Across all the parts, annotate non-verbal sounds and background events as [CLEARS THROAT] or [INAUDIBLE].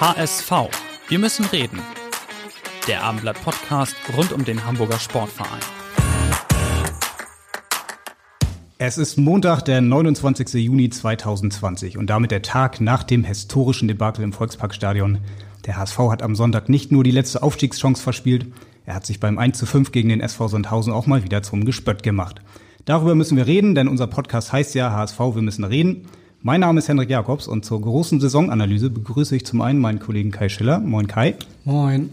HSV. Wir müssen reden. Der Abendblatt Podcast rund um den Hamburger Sportverein. Es ist Montag, der 29. Juni 2020 und damit der Tag nach dem historischen Debakel im Volksparkstadion. Der HSV hat am Sonntag nicht nur die letzte Aufstiegschance verspielt, er hat sich beim 1 zu 5 gegen den SV Sandhausen auch mal wieder zum Gespött gemacht. Darüber müssen wir reden, denn unser Podcast heißt ja HSV, wir müssen reden. Mein Name ist Henrik Jakobs und zur großen Saisonanalyse begrüße ich zum einen meinen Kollegen Kai Schiller. Moin Kai. Moin.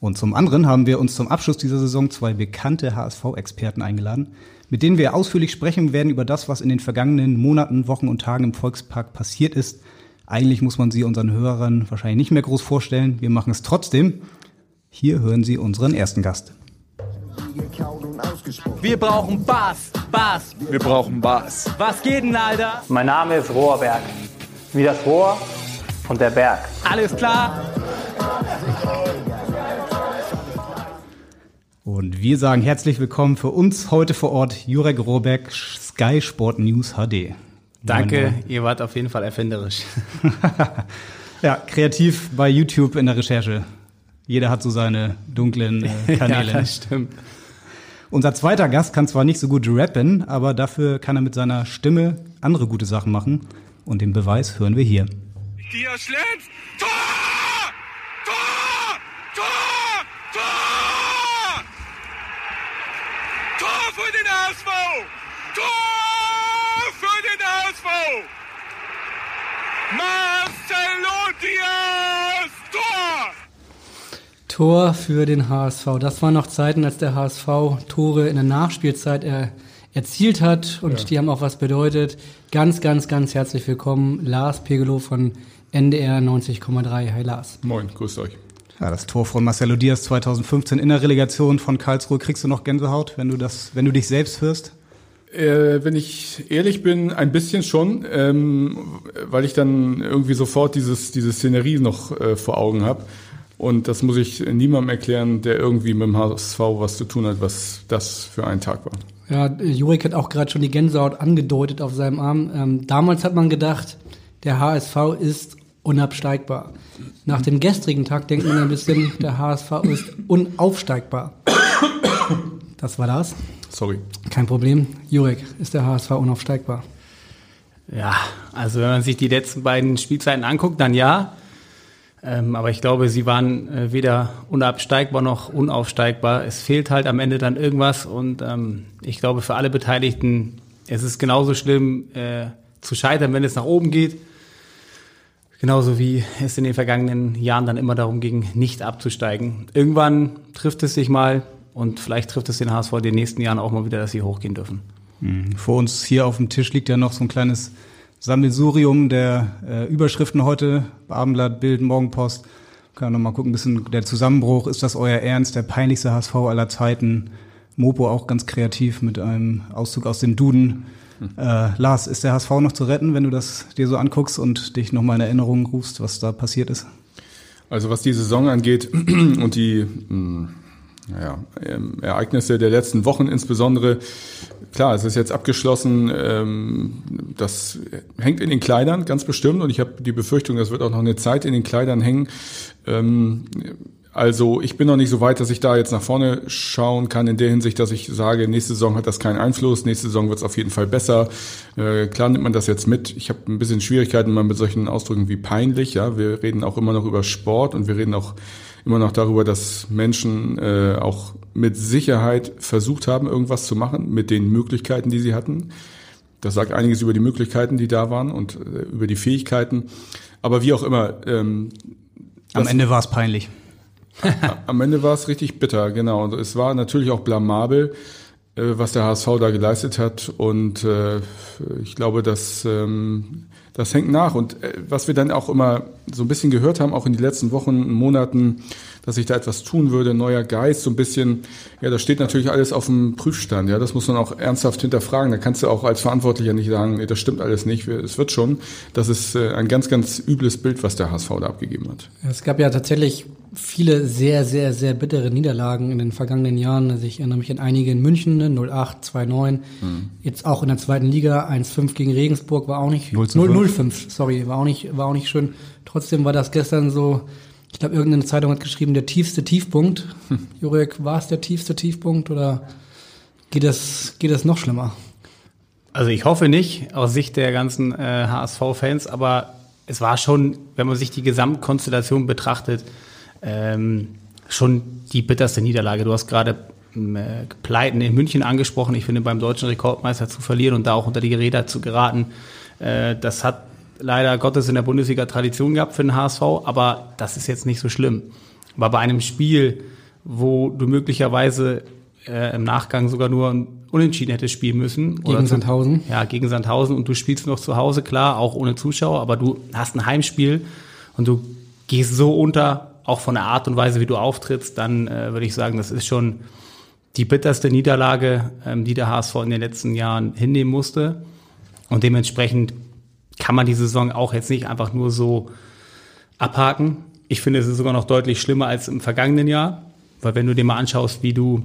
Und zum anderen haben wir uns zum Abschluss dieser Saison zwei bekannte HSV-Experten eingeladen, mit denen wir ausführlich sprechen werden über das, was in den vergangenen Monaten, Wochen und Tagen im Volkspark passiert ist. Eigentlich muss man sie unseren Hörern wahrscheinlich nicht mehr groß vorstellen. Wir machen es trotzdem. Hier hören Sie unseren ersten Gast. Wir brauchen Bass, Bass. Wir brauchen Bass. Was geht denn, Alter? Mein Name ist Rohrberg. Wie das Rohr und der Berg. Alles klar? Und wir sagen herzlich willkommen für uns heute vor Ort Jurek Rohrberg, Sky Sport News HD. Danke, moin. ihr wart auf jeden Fall erfinderisch. [LAUGHS] Ja, kreativ bei YouTube in der Recherche. Jeder hat so seine dunklen äh, [LAUGHS] Kanäle. ja, das stimmt. Unser zweiter Gast kann zwar nicht so gut rappen, aber dafür kann er mit seiner Stimme andere gute Sachen machen. Und den Beweis hören wir hier. Dia Schlitz. Tor! Tor! Tor! Tor! Tor für den HSV! Tor für den HSV! Marcelo Diaz! Tor! Tor für den HSV. Das waren noch Zeiten, als der HSV Tore in der Nachspielzeit er, erzielt hat und die haben auch was bedeutet. Ganz, ganz, ganz herzlich willkommen, Lars Pegelow von NDR 90,3. Hi Lars. Moin, grüßt euch. Ja, das Tor von Marcelo Diaz 2015 in der Relegation von Karlsruhe. Kriegst du noch Gänsehaut, wenn du das, wenn du dich selbst hörst? Äh, wenn ich ehrlich bin, ein bisschen schon, ähm, weil ich dann irgendwie sofort dieses, diese Szenerie noch äh, vor Augen habe. Und das muss ich niemandem erklären, der irgendwie mit dem HSV was zu tun hat, was das für ein Tag war. Ja, Jurik hat auch gerade schon die Gänsehaut angedeutet auf seinem Arm. Ähm, damals hat man gedacht, der HSV ist unabsteigbar. Nach dem gestrigen Tag denkt man ein bisschen, der HSV ist unaufsteigbar. Das war das. Sorry. Kein Problem. Jurek, ist der HSV unaufsteigbar? Ja, also wenn man sich die letzten beiden Spielzeiten anguckt, dann ja. Ähm, aber ich glaube, sie waren äh, weder unabsteigbar noch unaufsteigbar. Es fehlt halt am Ende dann irgendwas und ähm, ich glaube für alle Beteiligten, es ist genauso schlimm äh, zu scheitern, wenn es nach oben geht. Genauso wie es in den vergangenen Jahren dann immer darum ging, nicht abzusteigen. Irgendwann trifft es sich mal und vielleicht trifft es den HSV in den nächsten Jahren auch mal wieder, dass sie hochgehen dürfen. Mhm. Vor uns hier auf dem Tisch liegt ja noch so ein kleines Sammelsurium der äh, Überschriften heute. Abendblatt, Bild, Morgenpost. Kann noch mal gucken, ein bisschen der Zusammenbruch. Ist das euer Ernst? Der peinlichste HSV aller Zeiten. Mopo auch ganz kreativ mit einem Auszug aus dem Duden. Äh, Lars, ist der HSV noch zu retten, wenn du das dir so anguckst und dich noch mal in Erinnerung rufst, was da passiert ist? Also was die Saison angeht [CLEARS THROAT] und die mh, naja, ähm, Ereignisse der letzten Wochen insbesondere, klar, es ist jetzt abgeschlossen, ähm, das hängt in den Kleidern ganz bestimmt und ich habe die Befürchtung, das wird auch noch eine Zeit in den Kleidern hängen. Ähm, also ich bin noch nicht so weit, dass ich da jetzt nach vorne schauen kann in der Hinsicht, dass ich sage, nächste Saison hat das keinen Einfluss, nächste Saison wird es auf jeden Fall besser. Äh, klar nimmt man das jetzt mit. Ich habe ein bisschen Schwierigkeiten mal mit solchen Ausdrücken wie peinlich. Ja, wir reden auch immer noch über Sport und wir reden auch immer noch darüber, dass Menschen äh, auch mit Sicherheit versucht haben, irgendwas zu machen mit den Möglichkeiten, die sie hatten. Das sagt einiges über die Möglichkeiten, die da waren und äh, über die Fähigkeiten. Aber wie auch immer. Ähm, Am Ende war es peinlich. [LAUGHS] am Ende war es richtig bitter, genau. Und es war natürlich auch blamabel, äh, was der HSV da geleistet hat. Und äh, ich glaube, dass, ähm, das hängt nach. Und äh, was wir dann auch immer so ein bisschen gehört haben, auch in den letzten Wochen, Monaten, dass sich da etwas tun würde, neuer Geist, so ein bisschen, ja, das steht natürlich alles auf dem Prüfstand, ja, das muss man auch ernsthaft hinterfragen. Da kannst du auch als Verantwortlicher nicht sagen, nee, das stimmt alles nicht, es wird schon. Das ist äh, ein ganz, ganz übles Bild, was der HSV da abgegeben hat. Es gab ja tatsächlich viele sehr, sehr, sehr bittere Niederlagen in den vergangenen Jahren. Also ich erinnere mich an einige in München, 08, 29, mhm. jetzt auch in der zweiten Liga, 1-5 gegen Regensburg war auch nicht, 0-5, sorry, war auch nicht, war auch nicht schön. Trotzdem war das gestern so, ich glaube, irgendeine Zeitung hat geschrieben, der tiefste Tiefpunkt. Hm. [LAUGHS] Jurek, war es der tiefste Tiefpunkt oder geht das, geht das noch schlimmer? Also ich hoffe nicht, aus Sicht der ganzen äh, HSV-Fans, aber es war schon, wenn man sich die Gesamtkonstellation betrachtet, ähm, schon die bitterste Niederlage. Du hast gerade ähm, äh, Pleiten in München angesprochen. Ich finde, beim deutschen Rekordmeister zu verlieren und da auch unter die Räder zu geraten, äh, das hat leider Gottes in der Bundesliga Tradition gehabt für den HSV, aber das ist jetzt nicht so schlimm. Aber bei einem Spiel, wo du möglicherweise äh, im Nachgang sogar nur ein Unentschieden hättest spielen müssen. Gegen Sandhausen? Ja, gegen Sandhausen und du spielst noch zu Hause, klar, auch ohne Zuschauer, aber du hast ein Heimspiel und du gehst so unter, auch von der Art und Weise, wie du auftrittst, dann äh, würde ich sagen, das ist schon die bitterste Niederlage, ähm, die der HSV in den letzten Jahren hinnehmen musste. Und dementsprechend kann man die Saison auch jetzt nicht einfach nur so abhaken. Ich finde, es ist sogar noch deutlich schlimmer als im vergangenen Jahr, weil wenn du dir mal anschaust, wie du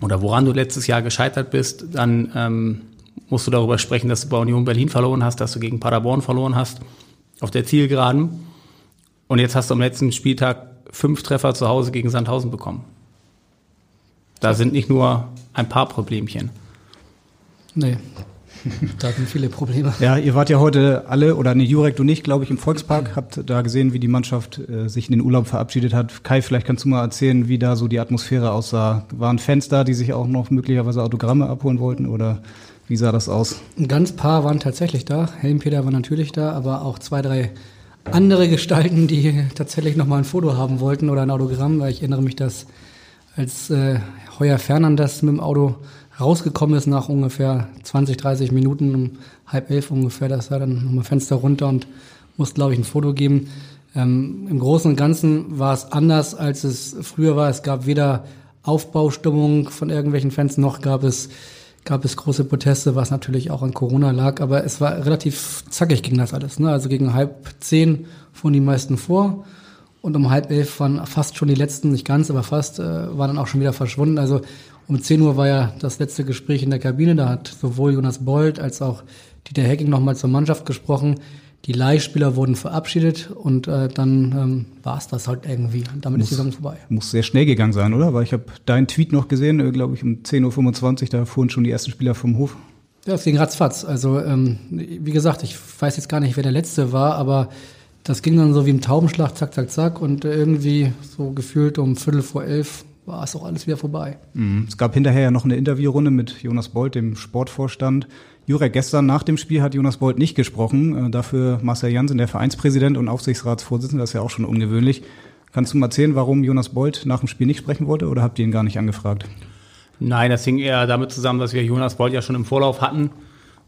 oder woran du letztes Jahr gescheitert bist, dann ähm, musst du darüber sprechen, dass du bei Union Berlin verloren hast, dass du gegen Paderborn verloren hast auf der Zielgeraden. Und jetzt hast du am letzten Spieltag fünf Treffer zu Hause gegen Sandhausen bekommen. Da sind nicht nur ein paar Problemchen. Nee, da sind viele Probleme. Ja, ihr wart ja heute alle, oder nee, Jurek, du nicht, glaube ich, im Volkspark, habt da gesehen, wie die Mannschaft äh, sich in den Urlaub verabschiedet hat. Kai, vielleicht kannst du mal erzählen, wie da so die Atmosphäre aussah. Waren Fans da, die sich auch noch möglicherweise Autogramme abholen wollten oder wie sah das aus? Ein ganz paar waren tatsächlich da. Helmpeter war natürlich da, aber auch zwei, drei andere Gestalten, die tatsächlich noch mal ein Foto haben wollten oder ein Autogramm, weil ich erinnere mich, dass als äh, Heuer Fernandes mit dem Auto rausgekommen ist nach ungefähr 20, 30 Minuten, um halb elf ungefähr, da ist er dann nochmal Fenster runter und musste, glaube ich, ein Foto geben. Ähm, Im Großen und Ganzen war es anders, als es früher war. Es gab weder Aufbaustimmung von irgendwelchen Fans, noch gab es, gab es große Proteste, was natürlich auch an Corona lag. Aber es war relativ zackig ging das alles. Ne? Also gegen halb zehn fuhren die meisten vor. Und um halb elf waren fast schon die letzten, nicht ganz, aber fast, äh, waren dann auch schon wieder verschwunden. Also um 10 Uhr war ja das letzte Gespräch in der Kabine. Da hat sowohl Jonas Bold als auch Dieter Hecking nochmal zur Mannschaft gesprochen. Die Leihspieler wurden verabschiedet und äh, dann ähm, war es das halt irgendwie. Damit muss, ist die Saison vorbei. Muss sehr schnell gegangen sein, oder? Weil ich habe deinen Tweet noch gesehen, äh, glaube ich, um 10.25 Uhr, da fuhren schon die ersten Spieler vom Hof. Ja, es ging ratzfatz. Also, ähm, wie gesagt, ich weiß jetzt gar nicht, wer der Letzte war, aber das ging dann so wie im Taubenschlag, zack, zack, zack. Und irgendwie so gefühlt um Viertel vor elf war es auch alles wieder vorbei. Mhm. Es gab hinterher ja noch eine Interviewrunde mit Jonas Bolt, dem Sportvorstand. Jurek, gestern nach dem Spiel hat Jonas Bolt nicht gesprochen. Äh, dafür Marcel Jansen, der Vereinspräsident und Aufsichtsratsvorsitzender, das ist ja auch schon ungewöhnlich. Kannst du mal erzählen, warum Jonas Bolt nach dem Spiel nicht sprechen wollte oder habt ihr ihn gar nicht angefragt? Nein, das hing eher damit zusammen, dass wir Jonas Bolt ja schon im Vorlauf hatten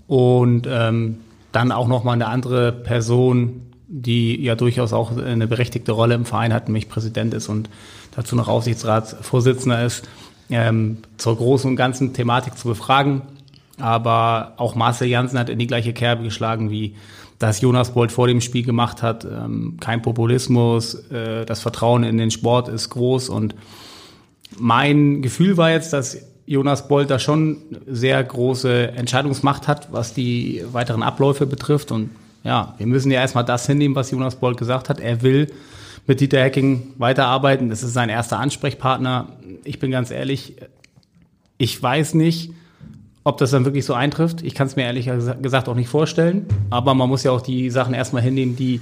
und ähm, dann auch nochmal eine andere Person, die ja durchaus auch eine berechtigte Rolle im Verein hat, nämlich Präsident ist und dazu noch Aufsichtsratsvorsitzender ist, ähm, zur großen und ganzen Thematik zu befragen. Aber auch Marcel Janssen hat in die gleiche Kerbe geschlagen, wie das Jonas Bolt vor dem Spiel gemacht hat. Ähm, kein Populismus, äh, das Vertrauen in den Sport ist groß. Und mein Gefühl war jetzt, dass Jonas Bolt da schon sehr große Entscheidungsmacht hat, was die weiteren Abläufe betrifft. Und ja, wir müssen ja erstmal das hinnehmen, was Jonas Bolt gesagt hat. Er will mit Dieter Hecking weiterarbeiten. Das ist sein erster Ansprechpartner. Ich bin ganz ehrlich, ich weiß nicht, ob das dann wirklich so eintrifft. Ich kann es mir ehrlich gesagt auch nicht vorstellen. Aber man muss ja auch die Sachen erstmal hinnehmen, die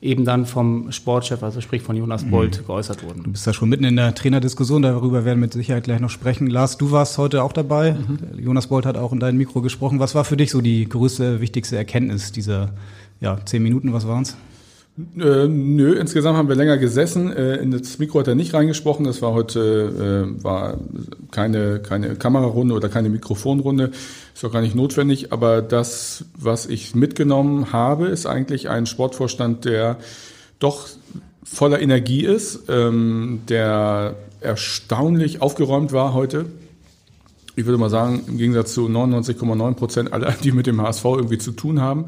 eben dann vom Sportchef, also sprich von Jonas mhm. Bolt, mhm. geäußert wurden. Du bist ja schon mitten in der Trainerdiskussion, darüber werden wir mit Sicherheit gleich noch sprechen. Lars, du warst heute auch dabei. Mhm. Jonas Bolt hat auch in dein Mikro gesprochen. Was war für dich so die größte, wichtigste Erkenntnis dieser ja, zehn Minuten? Was waren es? Äh, nö, insgesamt haben wir länger gesessen. Äh, in das Mikro hat er nicht reingesprochen. Das war heute äh, war keine keine Kamerarunde oder keine Mikrofonrunde. Ist auch gar nicht notwendig. Aber das, was ich mitgenommen habe, ist eigentlich ein Sportvorstand, der doch voller Energie ist, ähm, der erstaunlich aufgeräumt war heute. Ich würde mal sagen, im Gegensatz zu 99,9 Prozent aller, die mit dem HSV irgendwie zu tun haben.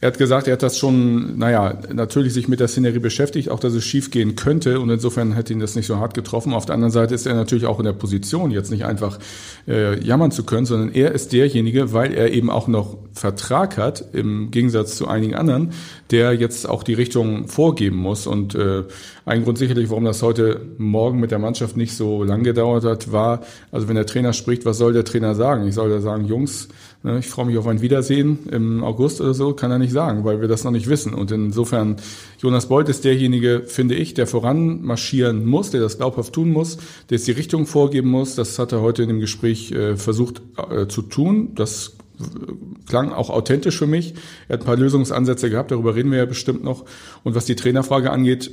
Er hat gesagt, er hat das schon, naja, natürlich sich mit der Szenerie beschäftigt, auch dass es schief gehen könnte und insofern hätte ihn das nicht so hart getroffen. Auf der anderen Seite ist er natürlich auch in der Position, jetzt nicht einfach äh, jammern zu können, sondern er ist derjenige, weil er eben auch noch Vertrag hat, im Gegensatz zu einigen anderen, der jetzt auch die Richtung vorgeben muss. Und äh, ein Grund sicherlich, warum das heute Morgen mit der Mannschaft nicht so lang gedauert hat, war, also wenn der Trainer spricht, was soll der Trainer sagen? Ich soll da sagen, Jungs, ich freue mich auf ein Wiedersehen im August oder so, kann er nicht sagen, weil wir das noch nicht wissen. Und insofern, Jonas Bolt ist derjenige, finde ich, der voran marschieren muss, der das glaubhaft tun muss, der jetzt die Richtung vorgeben muss. Das hat er heute in dem Gespräch äh, versucht äh, zu tun. Das klang auch authentisch für mich. Er hat ein paar Lösungsansätze gehabt, darüber reden wir ja bestimmt noch. Und was die Trainerfrage angeht,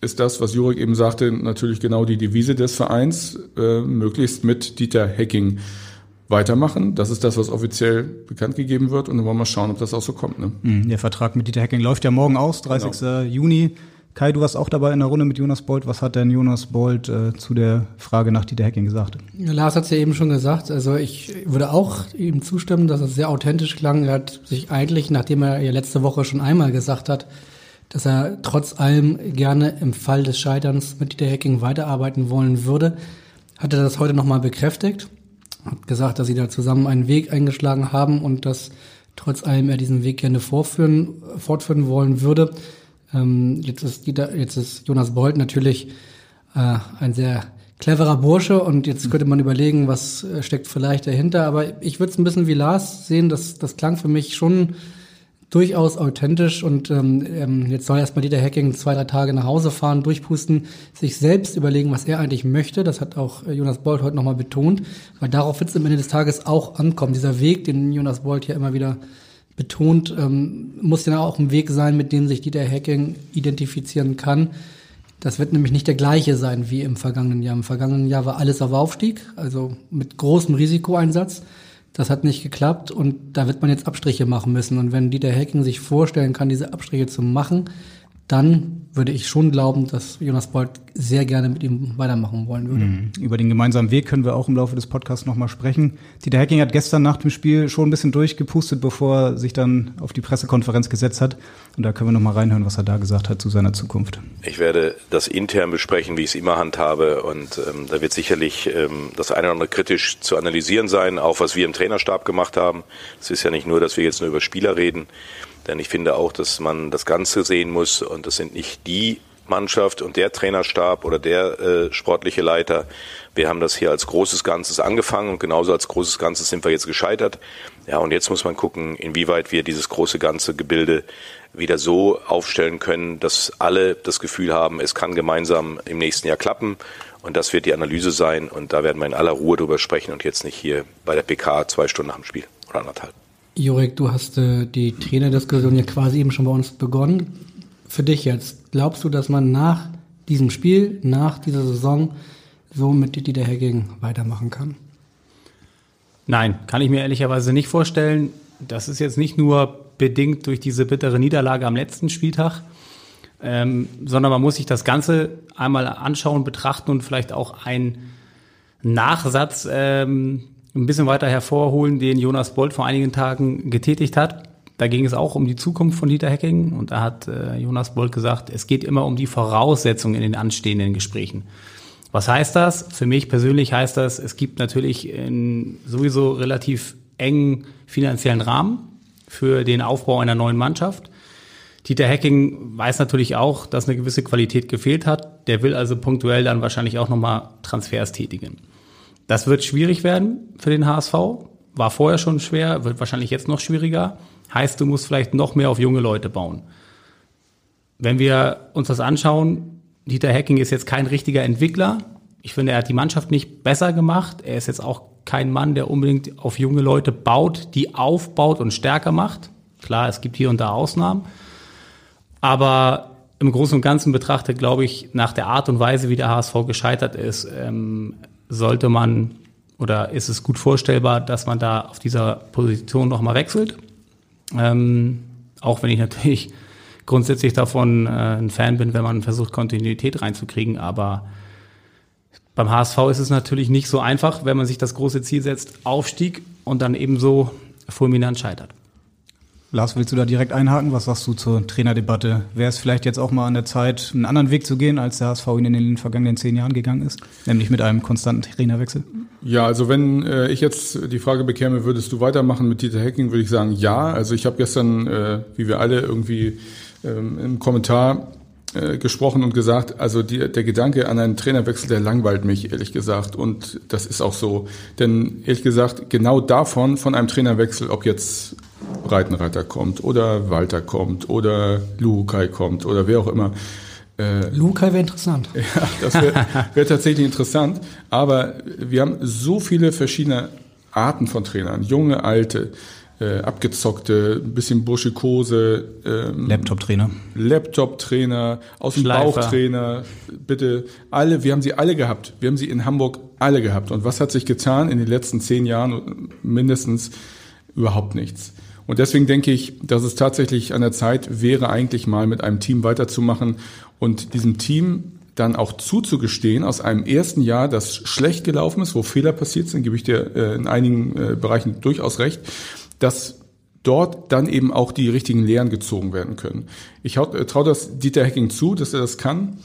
ist das, was Jurek eben sagte, natürlich genau die Devise des Vereins, äh, möglichst mit Dieter Hecking weitermachen. Das ist das, was offiziell bekannt gegeben wird. Und dann wollen wir schauen, ob das auch so kommt. Ne? Mhm, der Vertrag mit Dieter Hecking läuft ja morgen aus, 30. Genau. Juni. Kai, du warst auch dabei in der Runde mit Jonas Bolt. Was hat denn Jonas Bolt äh, zu der Frage nach Dieter Hecking gesagt? Ja, Lars hat es ja eben schon gesagt. Also ich würde auch ihm zustimmen, dass es sehr authentisch klang. Er hat sich eigentlich, nachdem er ja letzte Woche schon einmal gesagt hat, dass er trotz allem gerne im Fall des Scheiterns mit Dieter Hecking weiterarbeiten wollen würde, hat er das heute nochmal bekräftigt hat gesagt, dass sie da zusammen einen Weg eingeschlagen haben und dass trotz allem er diesen Weg gerne vorführen, fortführen wollen würde. Ähm, jetzt, ist Dieter, jetzt ist Jonas Bolt natürlich äh, ein sehr cleverer Bursche und jetzt könnte man überlegen, was äh, steckt vielleicht dahinter. Aber ich würde es ein bisschen wie Lars sehen, das, das klang für mich schon durchaus authentisch und ähm, ähm, jetzt soll erstmal Dieter Hacking zwei, drei Tage nach Hause fahren, durchpusten, sich selbst überlegen, was er eigentlich möchte. Das hat auch äh, Jonas Bolt heute nochmal betont, weil darauf wird es am Ende des Tages auch ankommen. Dieser Weg, den Jonas Bolt ja immer wieder betont, ähm, muss ja auch ein Weg sein, mit dem sich Dieter Hacking identifizieren kann. Das wird nämlich nicht der gleiche sein wie im vergangenen Jahr. Im vergangenen Jahr war alles auf Aufstieg, also mit großem Risikoeinsatz. Das hat nicht geklappt und da wird man jetzt Abstriche machen müssen. Und wenn Dieter Hecking sich vorstellen kann, diese Abstriche zu machen, dann würde ich schon glauben, dass Jonas Bolt sehr gerne mit ihm weitermachen wollen würde. Mhm. Über den gemeinsamen Weg können wir auch im Laufe des Podcasts nochmal sprechen. Dieter Hecking hat gestern nach dem Spiel schon ein bisschen durchgepustet, bevor er sich dann auf die Pressekonferenz gesetzt hat. Und da können wir nochmal reinhören, was er da gesagt hat zu seiner Zukunft. Ich werde das intern besprechen, wie ich es immer handhabe. Und ähm, da wird sicherlich ähm, das eine oder andere kritisch zu analysieren sein, auch was wir im Trainerstab gemacht haben. Es ist ja nicht nur, dass wir jetzt nur über Spieler reden. Denn ich finde auch, dass man das Ganze sehen muss und das sind nicht die Mannschaft und der Trainerstab oder der äh, sportliche Leiter. Wir haben das hier als großes Ganzes angefangen und genauso als großes Ganzes sind wir jetzt gescheitert. Ja, und jetzt muss man gucken, inwieweit wir dieses große ganze Gebilde wieder so aufstellen können, dass alle das Gefühl haben, es kann gemeinsam im nächsten Jahr klappen. Und das wird die Analyse sein. Und da werden wir in aller Ruhe drüber sprechen und jetzt nicht hier bei der PK zwei Stunden nach dem Spiel oder anderthalb. Jurek, du hast äh, die Trainerdiskussion ja quasi eben schon bei uns begonnen. Für dich jetzt, glaubst du, dass man nach diesem Spiel, nach dieser Saison so mit Dieter Hacking weitermachen kann? Nein, kann ich mir ehrlicherweise nicht vorstellen. Das ist jetzt nicht nur bedingt durch diese bittere Niederlage am letzten Spieltag, ähm, sondern man muss sich das Ganze einmal anschauen, betrachten und vielleicht auch einen Nachsatz ähm, ein bisschen weiter hervorholen, den Jonas Bolt vor einigen Tagen getätigt hat. Da ging es auch um die Zukunft von Dieter Hecking und da hat äh, Jonas Bolt gesagt, es geht immer um die Voraussetzungen in den anstehenden Gesprächen. Was heißt das? Für mich persönlich heißt das, es gibt natürlich einen sowieso relativ engen finanziellen Rahmen für den Aufbau einer neuen Mannschaft. Dieter Hecking weiß natürlich auch, dass eine gewisse Qualität gefehlt hat. Der will also punktuell dann wahrscheinlich auch nochmal Transfers tätigen. Das wird schwierig werden für den HSV. War vorher schon schwer, wird wahrscheinlich jetzt noch schwieriger. Heißt, du musst vielleicht noch mehr auf junge Leute bauen. Wenn wir uns das anschauen, Dieter Hecking ist jetzt kein richtiger Entwickler. Ich finde, er hat die Mannschaft nicht besser gemacht. Er ist jetzt auch kein Mann, der unbedingt auf junge Leute baut, die aufbaut und stärker macht. Klar, es gibt hier und da Ausnahmen. Aber im Großen und Ganzen betrachtet, glaube ich, nach der Art und Weise, wie der HSV gescheitert ist, ähm, sollte man oder ist es gut vorstellbar, dass man da auf dieser Position nochmal wechselt. Ähm, auch wenn ich natürlich grundsätzlich davon äh, ein Fan bin, wenn man versucht, Kontinuität reinzukriegen. Aber beim HSV ist es natürlich nicht so einfach, wenn man sich das große Ziel setzt, Aufstieg und dann ebenso fulminant scheitert. Lars, willst du da direkt einhaken? Was sagst du zur Trainerdebatte? Wäre es vielleicht jetzt auch mal an der Zeit, einen anderen Weg zu gehen, als der HSV ihn in den vergangenen zehn Jahren gegangen ist? Nämlich mit einem konstanten Trainerwechsel? Ja, also wenn äh, ich jetzt die Frage bekäme, würdest du weitermachen mit Dieter Hecking, würde ich sagen, ja. Also ich habe gestern, äh, wie wir alle irgendwie ähm, im Kommentar äh, gesprochen und gesagt, also die, der Gedanke an einen Trainerwechsel, der langweilt mich, ehrlich gesagt. Und das ist auch so. Denn ehrlich gesagt, genau davon, von einem Trainerwechsel, ob jetzt Breitenreiter kommt oder Walter kommt oder Luhukai kommt oder wer auch immer. Äh, Luhukai wäre interessant. [LAUGHS] Ja, das wäre wär tatsächlich interessant. Aber wir haben so viele verschiedene Arten von Trainern, junge, alte, äh, abgezockte, ein bisschen Burschikose. Ähm, Laptop-Trainer. Laptop-Trainer, aus dem Bauchtrainer, bitte alle, wir haben sie alle gehabt. Wir haben sie in Hamburg alle gehabt. Und was hat sich getan in den letzten zehn Jahren? Mindestens überhaupt nichts. Und deswegen denke ich, dass es tatsächlich an der Zeit wäre, eigentlich mal mit einem Team weiterzumachen und diesem Team dann auch zuzugestehen aus einem ersten Jahr, das schlecht gelaufen ist, wo Fehler passiert sind, gebe ich dir äh, in einigen äh, Bereichen durchaus recht, dass dort dann eben auch die richtigen Lehren gezogen werden können. Ich äh, traue das Dieter Hecking zu, dass er das kann.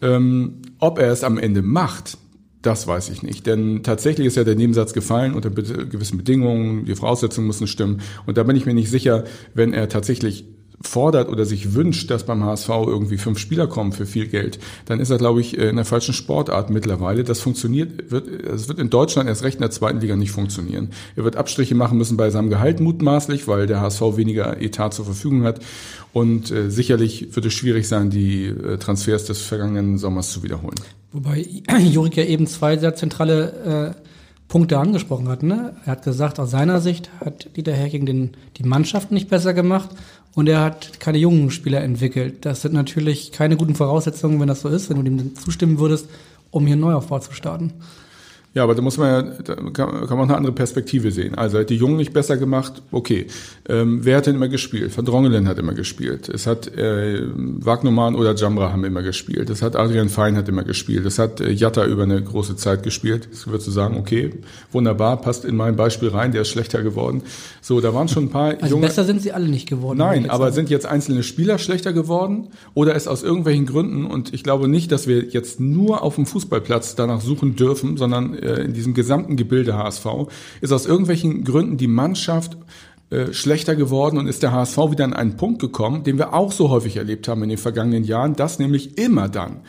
Ähm, ob er es am Ende macht, das weiß ich nicht. Denn tatsächlich ist ja der Nebensatz gefallen unter gewissen Bedingungen, die Voraussetzungen müssen stimmen. Und da bin ich mir nicht sicher, wenn er tatsächlich fordert oder sich wünscht, dass beim HSV irgendwie fünf Spieler kommen für viel Geld, dann ist er, glaube ich, in der falschen Sportart mittlerweile. Das funktioniert, wird, es wird in Deutschland erst recht in der zweiten Liga nicht funktionieren. Er wird Abstriche machen müssen bei seinem Gehalt mutmaßlich, weil der HSV weniger Etat zur Verfügung hat. Und äh, sicherlich wird es schwierig sein, die äh, Transfers des vergangenen Sommers zu wiederholen. Wobei [CLEARS THROAT] Jurik ja eben zwei sehr zentrale äh, Punkte angesprochen hat. Ne? Er hat gesagt, aus seiner Sicht hat Dieter Hecking den, die Mannschaft nicht besser gemacht und er hat keine jungen Spieler entwickelt. Das sind natürlich keine guten Voraussetzungen, wenn das so ist, wenn du dem zustimmen würdest, um hier einen Neuaufbau zu starten. Ja, aber da muss man ja, da kann, kann man eine andere Perspektive sehen. Also hat die Jungen nicht besser gemacht, okay. Ähm, wer hat denn immer gespielt? Van Drongelen hat immer gespielt. Es hat äh, Wagnumann oder Jamra haben immer gespielt. Es hat Adrian Fein hat immer gespielt. Es hat äh, Jatta über eine große Zeit gespielt. Jetzt würdest du sagen, okay, wunderbar, passt in mein Beispiel rein, der ist schlechter geworden. So, da waren schon ein paar also junge. Besser sind sie alle nicht geworden. Nein, aber sagen. sind jetzt einzelne Spieler schlechter geworden oder ist aus irgendwelchen Gründen, und ich glaube nicht, dass wir jetzt nur auf dem Fußballplatz danach suchen dürfen, sondern in diesem gesamten Gebilde HSV, ist aus irgendwelchen Gründen die Mannschaft äh, schlechter geworden und ist der HSV wieder an einen Punkt gekommen, den wir auch so häufig erlebt haben in den vergangenen Jahren, dass nämlich immer dann,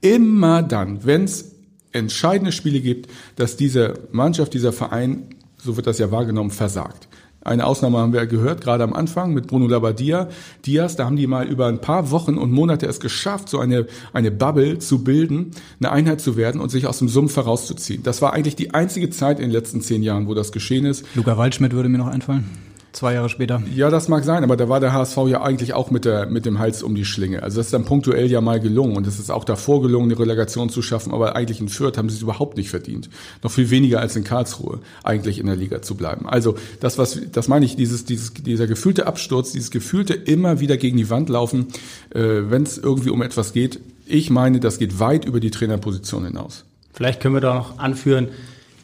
immer dann, wenn es entscheidende Spiele gibt, dass diese Mannschaft, dieser Verein, so wird das ja wahrgenommen, versagt. Eine Ausnahme haben wir gehört, gerade am Anfang mit Bruno Labbadia. Diaz, da haben die mal über ein paar Wochen und Monate es geschafft, so eine, eine Bubble zu bilden, eine Einheit zu werden und sich aus dem Sumpf herauszuziehen. Das war eigentlich die einzige Zeit in den letzten zehn Jahren, wo das geschehen ist. Luca Waldschmidt würde mir noch einfallen zwei Jahre später. Ja, das mag sein, aber da war der HSV ja eigentlich auch mit, der, mit dem Hals um die Schlinge. Also das ist dann punktuell ja mal gelungen und es ist auch davor gelungen, eine Relegation zu schaffen, aber eigentlich in Fürth haben sie es überhaupt nicht verdient. Noch viel weniger als in Karlsruhe eigentlich in der Liga zu bleiben. Also das, was, das meine ich, dieses, dieses, dieser gefühlte Absturz, dieses gefühlte immer wieder gegen die Wand laufen, äh, wenn es irgendwie um etwas geht. Ich meine, das geht weit über die Trainerposition hinaus. Vielleicht können wir da noch anführen,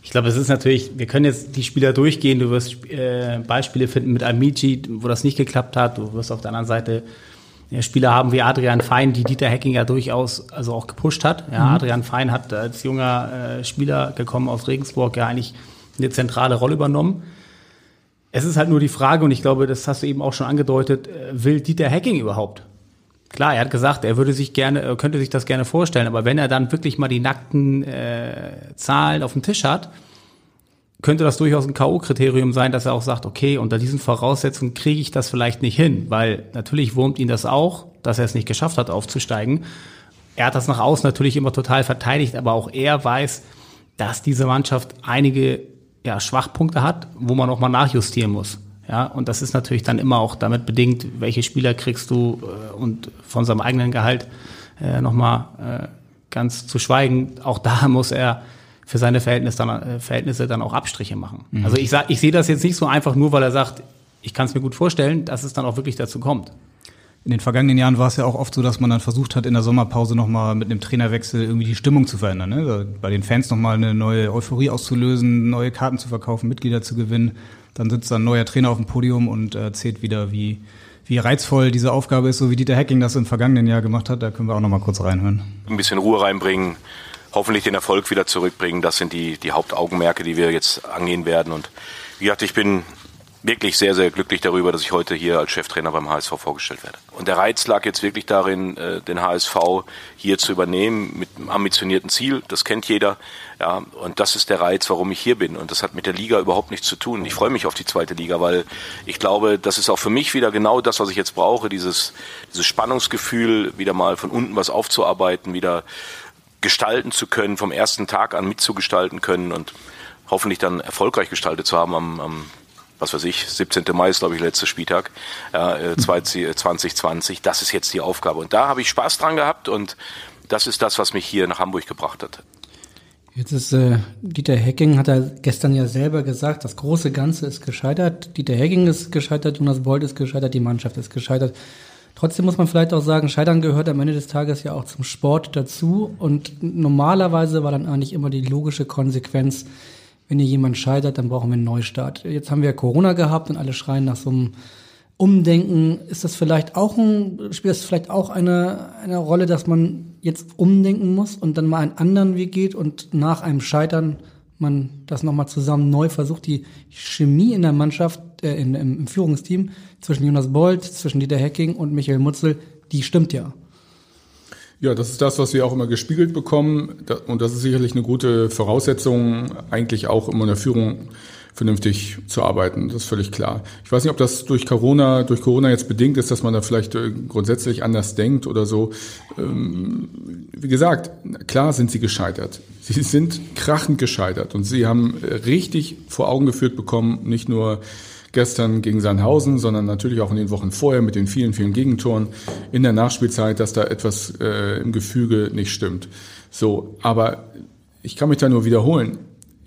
ich glaube, es ist natürlich, wir können jetzt die Spieler durchgehen, du wirst äh, Beispiele finden mit Amici, wo das nicht geklappt hat, du wirst auf der anderen Seite ja, Spieler haben wie Adrian Fein, die Dieter Hecking ja durchaus also auch gepusht hat. Ja, mhm. Adrian Fein hat als junger äh, Spieler gekommen aus Regensburg ja eigentlich eine zentrale Rolle übernommen. Es ist halt nur die Frage, und ich glaube, das hast du eben auch schon angedeutet, äh, will Dieter Hecking überhaupt? Klar, er hat gesagt, er würde sich gerne, könnte sich das gerne vorstellen, aber wenn er dann wirklich mal die nackten äh, Zahlen auf dem Tisch hat, könnte das durchaus ein K.O.-Kriterium sein, dass er auch sagt, okay, unter diesen Voraussetzungen kriege ich das vielleicht nicht hin, weil natürlich wurmt ihn das auch, dass er es nicht geschafft hat, aufzusteigen. Er hat das nach außen natürlich immer total verteidigt, aber auch er weiß, dass diese Mannschaft einige ja, Schwachpunkte hat, wo man auch mal nachjustieren muss. Ja, und das ist natürlich dann immer auch damit bedingt, welche Spieler kriegst du äh, und von seinem eigenen Gehalt äh, nochmal äh, ganz zu schweigen. Auch da [LAUGHS] muss er für seine Verhältnisse dann, äh, Verhältnisse dann auch Abstriche machen. Mhm. Also ich sag, ich sehe das jetzt nicht so einfach nur, weil er sagt, ich kann es mir gut vorstellen, dass es dann auch wirklich dazu kommt. In den vergangenen Jahren war es ja auch oft so, dass man dann versucht hat, in der Sommerpause nochmal mit einem Trainerwechsel irgendwie die Stimmung zu verändern. Ne? Bei den Fans nochmal eine neue Euphorie auszulösen, neue Karten zu verkaufen, Mitglieder zu gewinnen. Dann sitzt da ein neuer Trainer auf dem Podium und erzählt wieder, wie, wie reizvoll diese Aufgabe ist, so wie Dieter Hacking das im vergangenen Jahr gemacht hat. Da können wir auch nochmal kurz reinhören. Ein bisschen Ruhe reinbringen, hoffentlich den Erfolg wieder zurückbringen. Das sind die, die Hauptaugenmerke, die wir jetzt angehen werden. Und wie gesagt, ich bin wirklich sehr, sehr glücklich darüber, dass ich heute hier als Cheftrainer beim HSV vorgestellt werde. Und der Reiz lag jetzt wirklich darin, äh, den HSV hier zu übernehmen mit einem ambitionierten Ziel. Das kennt jeder. Ja, und das ist der Reiz, warum ich hier bin. Und das hat mit der Liga überhaupt nichts zu tun. Ich freue mich auf die zweite Liga, weil ich glaube, das ist auch für mich wieder genau das, was ich jetzt brauche. Dieses, dieses Spannungsgefühl, wieder mal von unten was aufzuarbeiten, wieder gestalten zu können, vom ersten Tag an mitzugestalten können und hoffentlich dann erfolgreich gestaltet zu haben am, am was weiß ich, 17. Mai ist, glaube ich, letzter Spieltag, äh, 2020. Das ist jetzt die Aufgabe. Und da habe ich Spaß dran gehabt und das ist das, was mich hier nach Hamburg gebracht hat. Jetzt ist äh, Dieter Hecking, hat er gestern ja selber gesagt, das große Ganze ist gescheitert. Dieter Hecking ist gescheitert, Jonas Bold ist gescheitert, die Mannschaft ist gescheitert. Trotzdem muss man vielleicht auch sagen, Scheitern gehört am Ende des Tages ja auch zum Sport dazu. Und normalerweise war dann eigentlich immer die logische Konsequenz, wenn hier jemand scheitert, dann brauchen wir einen Neustart. Jetzt haben wir Corona gehabt und alle schreien nach so einem Umdenken. Ist das vielleicht auch ein, spielt das vielleicht auch eine, eine Rolle, dass man jetzt umdenken muss und dann mal einen anderen Weg geht und nach einem Scheitern man das nochmal zusammen neu versucht, die Chemie in der Mannschaft, äh, in, im, im Führungsteam zwischen Jonas Bolt, zwischen Dieter Hecking und Michael Mutzel, die stimmt ja. Ja, das ist das, was wir auch immer gespiegelt bekommen. Und das ist sicherlich eine gute Voraussetzung, eigentlich auch immer in der Führung vernünftig zu arbeiten. Das ist völlig klar. Ich weiß nicht, ob das durch Corona, durch Corona jetzt bedingt ist, dass man da vielleicht äh, grundsätzlich anders denkt oder so. Ähm, wie gesagt, klar sind sie gescheitert. Sie sind krachend gescheitert und sie haben richtig vor Augen geführt bekommen, nicht nur gestern gegen Sandhausen, sondern natürlich auch in den Wochen vorher mit den vielen, vielen Gegentoren in der Nachspielzeit, dass da etwas äh, im Gefüge nicht stimmt. So, aber ich kann mich da nur wiederholen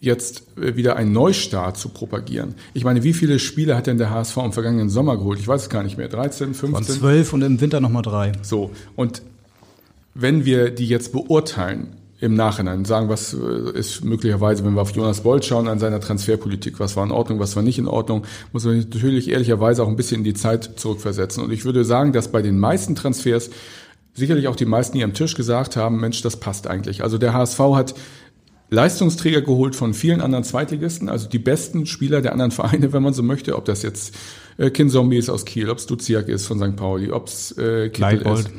jetzt äh, wieder einen Neustart zu propagieren. Ich meine, wie viele Spiele hat denn der HSV im vergangenen Sommer geholt? Ich weiß es gar nicht mehr. 13, 15? Von 12 und im Winter nochmal drei. So, und wenn wir die jetzt beurteilen, im Nachhinein sagen, was äh, ist möglicherweise, wenn wir auf Jonas Bolt schauen, an seiner Transferpolitik, was war in Ordnung, was war nicht in Ordnung, muss man natürlich ehrlicherweise auch ein bisschen in die Zeit zurückversetzen. Und ich würde sagen, dass bei den meisten Transfers sicherlich auch die meisten hier am Tisch gesagt haben, Mensch, das passt eigentlich. Also der HSV hat Leistungsträger geholt von vielen anderen Zweitligisten, also die besten Spieler der anderen Vereine, wenn man so möchte, ob das jetzt äh, Kinzombie ist aus Kiel, ob es Duziak ist von St. Pauli, ob es äh, Kittel ist.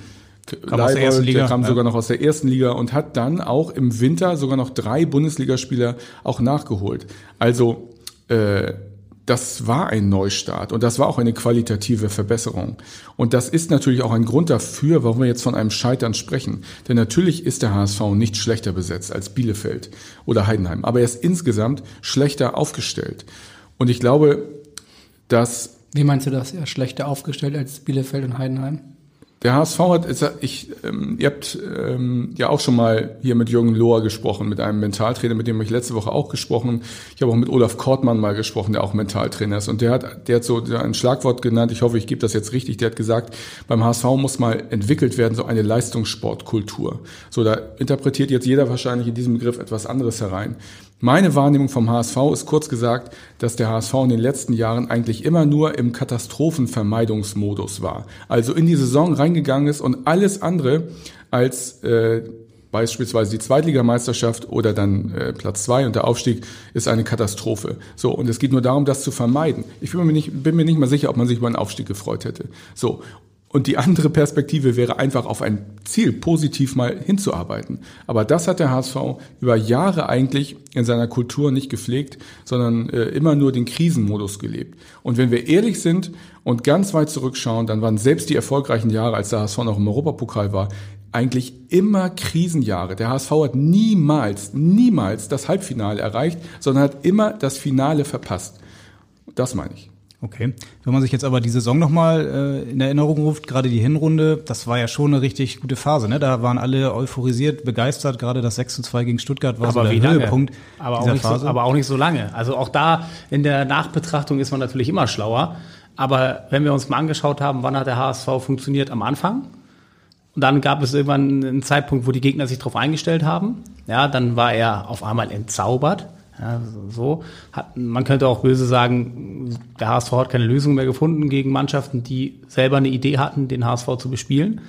Kam aus der ersten Liga. Der kam ja. sogar noch aus der ersten Liga und hat dann auch im Winter sogar noch drei Bundesligaspieler auch nachgeholt. Also äh, das war ein Neustart und das war auch eine qualitative Verbesserung. Und das ist natürlich auch ein Grund dafür, warum wir jetzt von einem Scheitern sprechen. Denn natürlich ist der HSV nicht schlechter besetzt als Bielefeld oder Heidenheim, aber er ist insgesamt schlechter aufgestellt. Und ich glaube, dass... Wie meinst du das? Er ist schlechter aufgestellt als Bielefeld und Heidenheim? Der HSV hat, ich, ähm, ihr habt ähm, ja auch schon mal hier mit Jürgen Lohr gesprochen, mit einem Mentaltrainer, mit dem habe ich letzte Woche auch gesprochen. Ich habe auch mit Olaf Kortmann mal gesprochen, der auch Mentaltrainer ist. Und der hat, der hat so ein Schlagwort genannt, ich hoffe, ich gebe das jetzt richtig, der hat gesagt, beim HSV muss mal entwickelt werden, so eine Leistungssportkultur. So, da interpretiert jetzt jeder wahrscheinlich in diesem Begriff etwas anderes herein. Meine Wahrnehmung vom HSV ist kurz gesagt, dass der HSV in den letzten Jahren eigentlich immer nur im Katastrophenvermeidungsmodus war. Also in die Saison reingegangen ist und alles andere als äh, beispielsweise die Zweitligameisterschaft oder dann äh, Platz zwei und der Aufstieg ist eine Katastrophe. So, und es geht nur darum, das zu vermeiden. Ich bin mir nicht, bin mir nicht mal sicher, ob man sich über einen Aufstieg gefreut hätte. So, und die andere Perspektive wäre einfach auf ein Ziel positiv mal hinzuarbeiten. Aber das hat der HSV über Jahre eigentlich in seiner Kultur nicht gepflegt, sondern äh, immer nur den Krisenmodus gelebt. Und wenn wir ehrlich sind und ganz weit zurückschauen, dann waren selbst die erfolgreichen Jahre, als der HSV noch im Europapokal war, eigentlich immer Krisenjahre. Der HSV hat niemals, niemals das Halbfinale erreicht, sondern hat immer das Finale verpasst. Das meine ich. Okay. Wenn man sich jetzt aber die Saison nochmal äh, in Erinnerung ruft, gerade die Hinrunde, das war ja schon eine richtig gute Phase. Ne? Da waren alle euphorisiert, begeistert. Gerade das 6 zu 2 gegen Stuttgart war aber so der lange? Höhepunkt aber dieser auch, nicht Phase. so, aber auch nicht so lange. Also auch da in der Nachbetrachtung ist man natürlich immer schlauer. Aber wenn wir uns mal angeschaut haben, wann hat der HSV funktioniert am Anfang? Und dann gab es irgendwann einen Zeitpunkt, wo die Gegner sich darauf eingestellt haben. Ja, dann war er auf einmal entzaubert. Ja, so. Hat, man könnte auch böse sagen, der HSV hat keine Lösung mehr gefunden gegen Mannschaften, die selber eine Idee hatten, den HSV zu bespielen.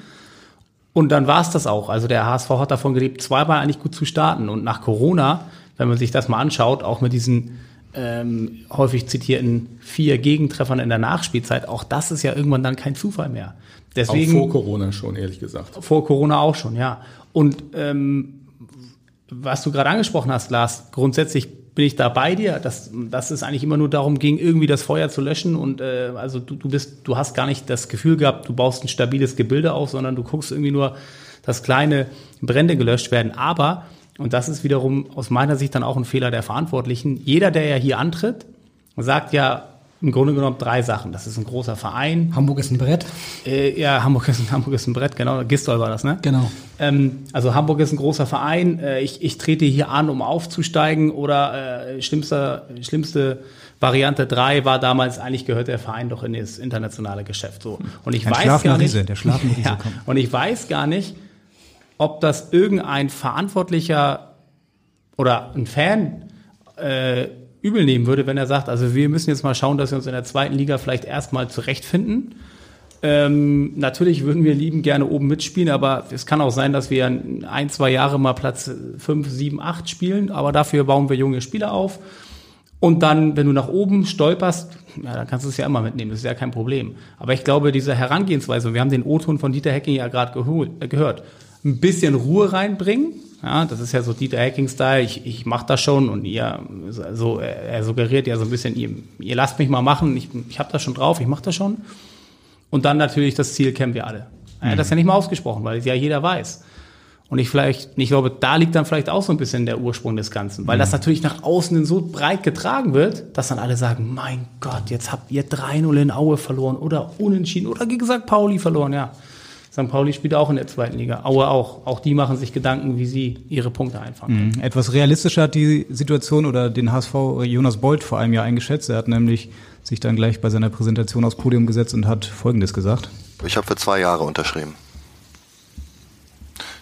Und dann war es das auch. Also der HSV hat davon gelebt, zweimal eigentlich gut zu starten. Und nach Corona, wenn man sich das mal anschaut, auch mit diesen ähm, häufig zitierten vier Gegentreffern in der Nachspielzeit, auch das ist ja irgendwann dann kein Zufall mehr. Deswegen, Auch vor Corona schon, ehrlich gesagt. vor Corona auch schon, ja. Und ähm, was du gerade angesprochen hast, Lars, grundsätzlich bin ich da bei dir, dass, dass es eigentlich immer nur darum ging, irgendwie das Feuer zu löschen und äh, also du, du bist, du hast gar nicht das Gefühl gehabt, du baust ein stabiles Gebilde auf, sondern du guckst irgendwie nur, dass kleine Brände gelöscht werden. Aber, und das ist wiederum aus meiner Sicht dann auch ein Fehler der Verantwortlichen, jeder, der ja hier antritt, sagt ja im Grunde genommen drei Sachen. Das ist ein großer Verein. Hamburg ist ein Brett. Äh, ja, Hamburg ist, [LAUGHS] Hamburg ist ein Brett, genau. Gistol war das, ne? Genau. Ähm, also Hamburg ist ein großer Verein. Äh, ich, ich trete hier an, um aufzusteigen. Oder äh, schlimmste, schlimmste Variante drei war damals, eigentlich gehört der Verein doch in das internationale Geschäft. So. Und ich Ein weiß gar nicht, Riese, der schlafende [LAUGHS] Riese ja, kommt. Und ich weiß gar nicht, ob das irgendein verantwortlicher oder ein Fan äh, übel nehmen würde, wenn er sagt, also wir müssen jetzt mal schauen, dass wir uns in der zweiten Liga vielleicht erstmal zurechtfinden. Ähm, natürlich würden wir lieben gerne oben mitspielen, aber es kann auch sein, dass wir ein, zwei Jahre mal Platz 5, 7, 8 spielen, aber dafür bauen wir junge Spieler auf. Und dann, wenn du nach oben stolperst, ja, dann kannst du es ja immer mitnehmen, das ist ja kein Problem. Aber ich glaube, diese Herangehensweise, wir haben den O-Ton von Dieter Hecking ja gerade äh, gehört, ein bisschen Ruhe reinbringen, ja, das ist ja so Dieter Hacking-Style. Ich, ich mache das schon und ihr, so, er suggeriert ja so ein bisschen, ihr, ihr lasst mich mal machen. Ich, ich habe das schon drauf, ich mache das schon. Und dann natürlich das Ziel kennen wir alle. Er hat das ja nicht mal ausgesprochen, weil es ja jeder weiß. Und ich vielleicht, ich glaube, da liegt dann vielleicht auch so ein bisschen der Ursprung des Ganzen, weil das natürlich nach außen so breit getragen wird, dass dann alle sagen, mein Gott, jetzt habt ihr 3-0 in Aue verloren oder unentschieden oder wie gesagt Pauli verloren, ja. St. Pauli spielt auch in der zweiten Liga. Aue auch. Auch die machen sich Gedanken, wie sie ihre Punkte einfangen. Mhm. Etwas realistischer hat die Situation oder den HSV Jonas Bolt vor einem Jahr eingeschätzt. Er hat nämlich sich dann gleich bei seiner Präsentation aufs Podium gesetzt und hat Folgendes gesagt. Ich habe für zwei Jahre unterschrieben.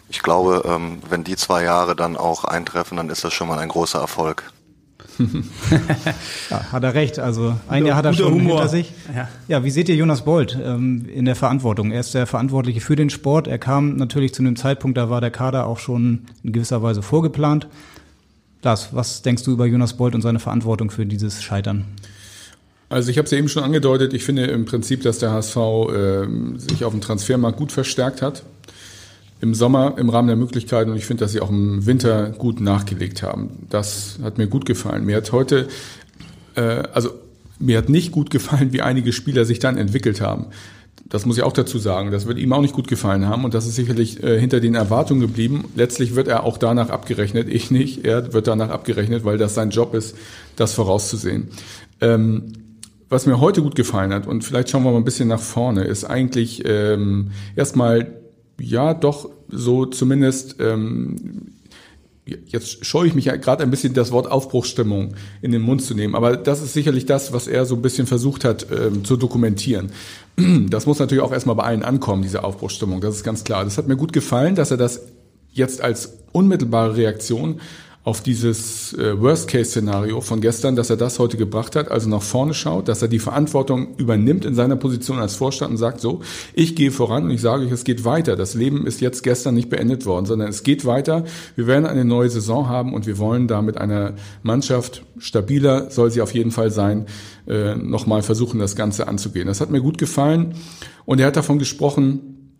Ich glaube, ähm, wenn die zwei Jahre dann auch eintreffen, dann ist das schon mal ein großer Erfolg. Ja, hat er recht. Also ein Guter- Jahr hat er schon Humor. hinter sich. Ja. Ja, wie seht ihr Jonas Bolt ähm, in der Verantwortung? Er ist der Verantwortliche für den Sport. Er kam natürlich zu einem Zeitpunkt, da war der Kader auch schon in gewisser Weise vorgeplant. Lars, was denkst du über Jonas Bolt und seine Verantwortung für dieses Scheitern? Also ich habe es ja eben schon angedeutet, ich finde im Prinzip, dass der HSV ähm, sich auf dem Transfermarkt gut verstärkt hat. Im Sommer im Rahmen der Möglichkeiten und ich finde, dass sie auch im Winter gut nachgelegt haben. Das hat mir gut gefallen. Mir hat heute, äh, also mir hat nicht gut gefallen, wie einige Spieler sich dann entwickelt haben. Das muss ich auch dazu sagen. Das wird ihm auch nicht gut gefallen haben und das ist sicherlich äh, hinter den Erwartungen geblieben. Letztlich wird er auch danach abgerechnet, ich nicht. Er wird danach abgerechnet, weil das sein Job ist, das vorauszusehen. Ähm, was mir heute gut gefallen hat, und vielleicht schauen wir mal ein bisschen nach vorne, ist eigentlich ähm, erstmal, ja, doch so zumindest, ähm, jetzt scheue ich mich ja gerade ein bisschen, das Wort Aufbruchsstimmung in den Mund zu nehmen, aber das ist sicherlich das, was er so ein bisschen versucht hat ähm, zu dokumentieren. [CLEARS THROAT] Das muss natürlich auch erstmal bei allen ankommen, diese Aufbruchsstimmung, das ist ganz klar. Das hat mir gut gefallen, dass er das jetzt als unmittelbare Reaktion auf dieses äh, Worst-Case-Szenario von gestern, dass er das heute gebracht hat, also nach vorne schaut, dass er die Verantwortung übernimmt in seiner Position als Vorstand und sagt so, ich gehe voran und ich sage euch, es geht weiter. Das Leben ist jetzt gestern nicht beendet worden, sondern es geht weiter. Wir werden eine neue Saison haben und wir wollen da mit einer Mannschaft, stabiler soll sie auf jeden Fall sein, äh, nochmal versuchen, das Ganze anzugehen. Das hat mir gut gefallen und er hat davon gesprochen,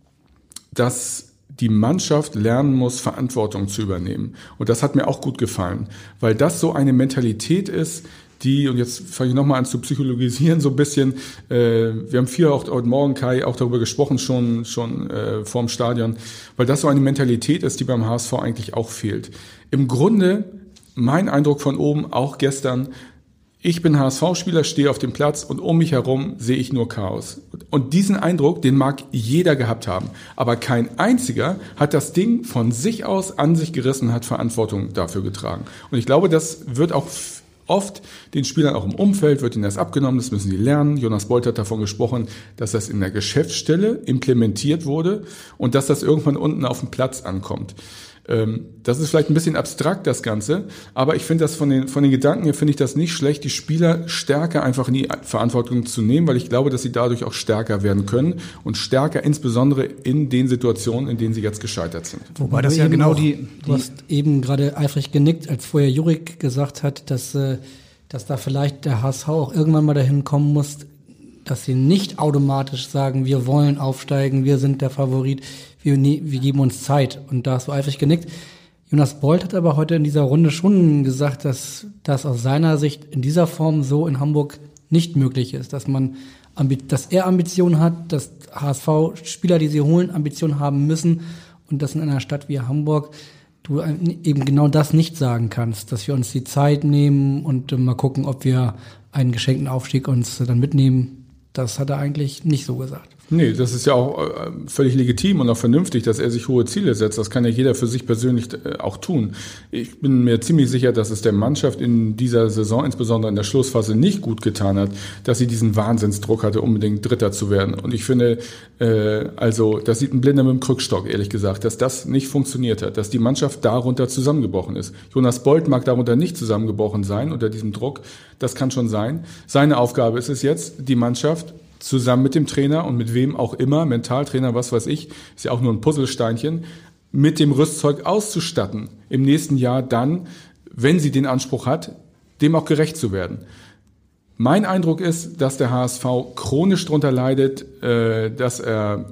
dass die Mannschaft lernen muss, Verantwortung zu übernehmen. Und das hat mir auch gut gefallen, weil das so eine Mentalität ist, die, und jetzt fange ich nochmal an zu psychologisieren so ein bisschen, äh, wir haben viel auch heute Morgen, Kai, auch darüber gesprochen, schon, schon äh, vorm Stadion, weil das so eine Mentalität ist, die beim HSV eigentlich auch fehlt. Im Grunde, mein Eindruck von oben, auch gestern, ich bin HSV-Spieler, stehe auf dem Platz und um mich herum sehe ich nur Chaos. Und diesen Eindruck, den mag jeder gehabt haben. Aber kein einziger hat das Ding von sich aus an sich gerissen, hat Verantwortung dafür getragen. Und ich glaube, das wird auch oft den Spielern auch im Umfeld, wird ihnen das abgenommen, das müssen sie lernen. Jonas Bolt hat davon gesprochen, dass das in der Geschäftsstelle implementiert wurde und dass das irgendwann unten auf dem Platz ankommt. Ähm, das ist vielleicht ein bisschen abstrakt, das Ganze, aber ich finde das von den, von den Gedanken her finde ich das nicht schlecht, die Spieler stärker einfach in die Verantwortung zu nehmen, weil ich glaube, dass sie dadurch auch stärker werden können und stärker insbesondere in den Situationen, in denen sie jetzt gescheitert sind. Wobei das ja genau die, die, Du hast eben gerade eifrig genickt, als vorher Jurik gesagt hat, dass, äh, dass da vielleicht der HSV auch irgendwann mal dahin kommen muss, dass sie nicht automatisch sagen, wir wollen aufsteigen, wir sind der Favorit wir, wir geben uns Zeit. Und da hast du eifrig genickt. Jonas Bolt hat aber heute in dieser Runde schon gesagt, dass das aus seiner Sicht in dieser Form so in Hamburg nicht möglich ist, dass man, dass er Ambitionen hat, dass HSV-Spieler, die sie holen, Ambitionen haben müssen und dass in einer Stadt wie Hamburg du eben genau das nicht sagen kannst, dass wir uns die Zeit nehmen und mal gucken, ob wir einen geschenkten Aufstieg uns dann mitnehmen. Das hat er eigentlich nicht so gesagt. Nee, das ist ja auch äh, völlig legitim und auch vernünftig, dass er sich hohe Ziele setzt. Das kann ja jeder für sich persönlich äh, auch tun. Ich bin mir ziemlich sicher, dass es der Mannschaft in dieser Saison, insbesondere in der Schlussphase, nicht gut getan hat, dass sie diesen Wahnsinnsdruck hatte, unbedingt Dritter zu werden. Und ich finde, äh, also das sieht ein Blinder mit dem Krückstock, ehrlich gesagt, dass das nicht funktioniert hat, dass die Mannschaft darunter zusammengebrochen ist. Jonas Bolt mag darunter nicht zusammengebrochen sein, unter diesem Druck. Das kann schon sein. Seine Aufgabe ist es jetzt, die Mannschaft zusammen mit dem Trainer und mit wem auch immer, Mentaltrainer, was weiß ich, ist ja auch nur ein Puzzlesteinchen, mit dem Rüstzeug auszustatten, im nächsten Jahr dann, wenn sie den Anspruch hat, dem auch gerecht zu werden. Mein Eindruck ist, dass der HSV chronisch darunter leidet, äh, dass er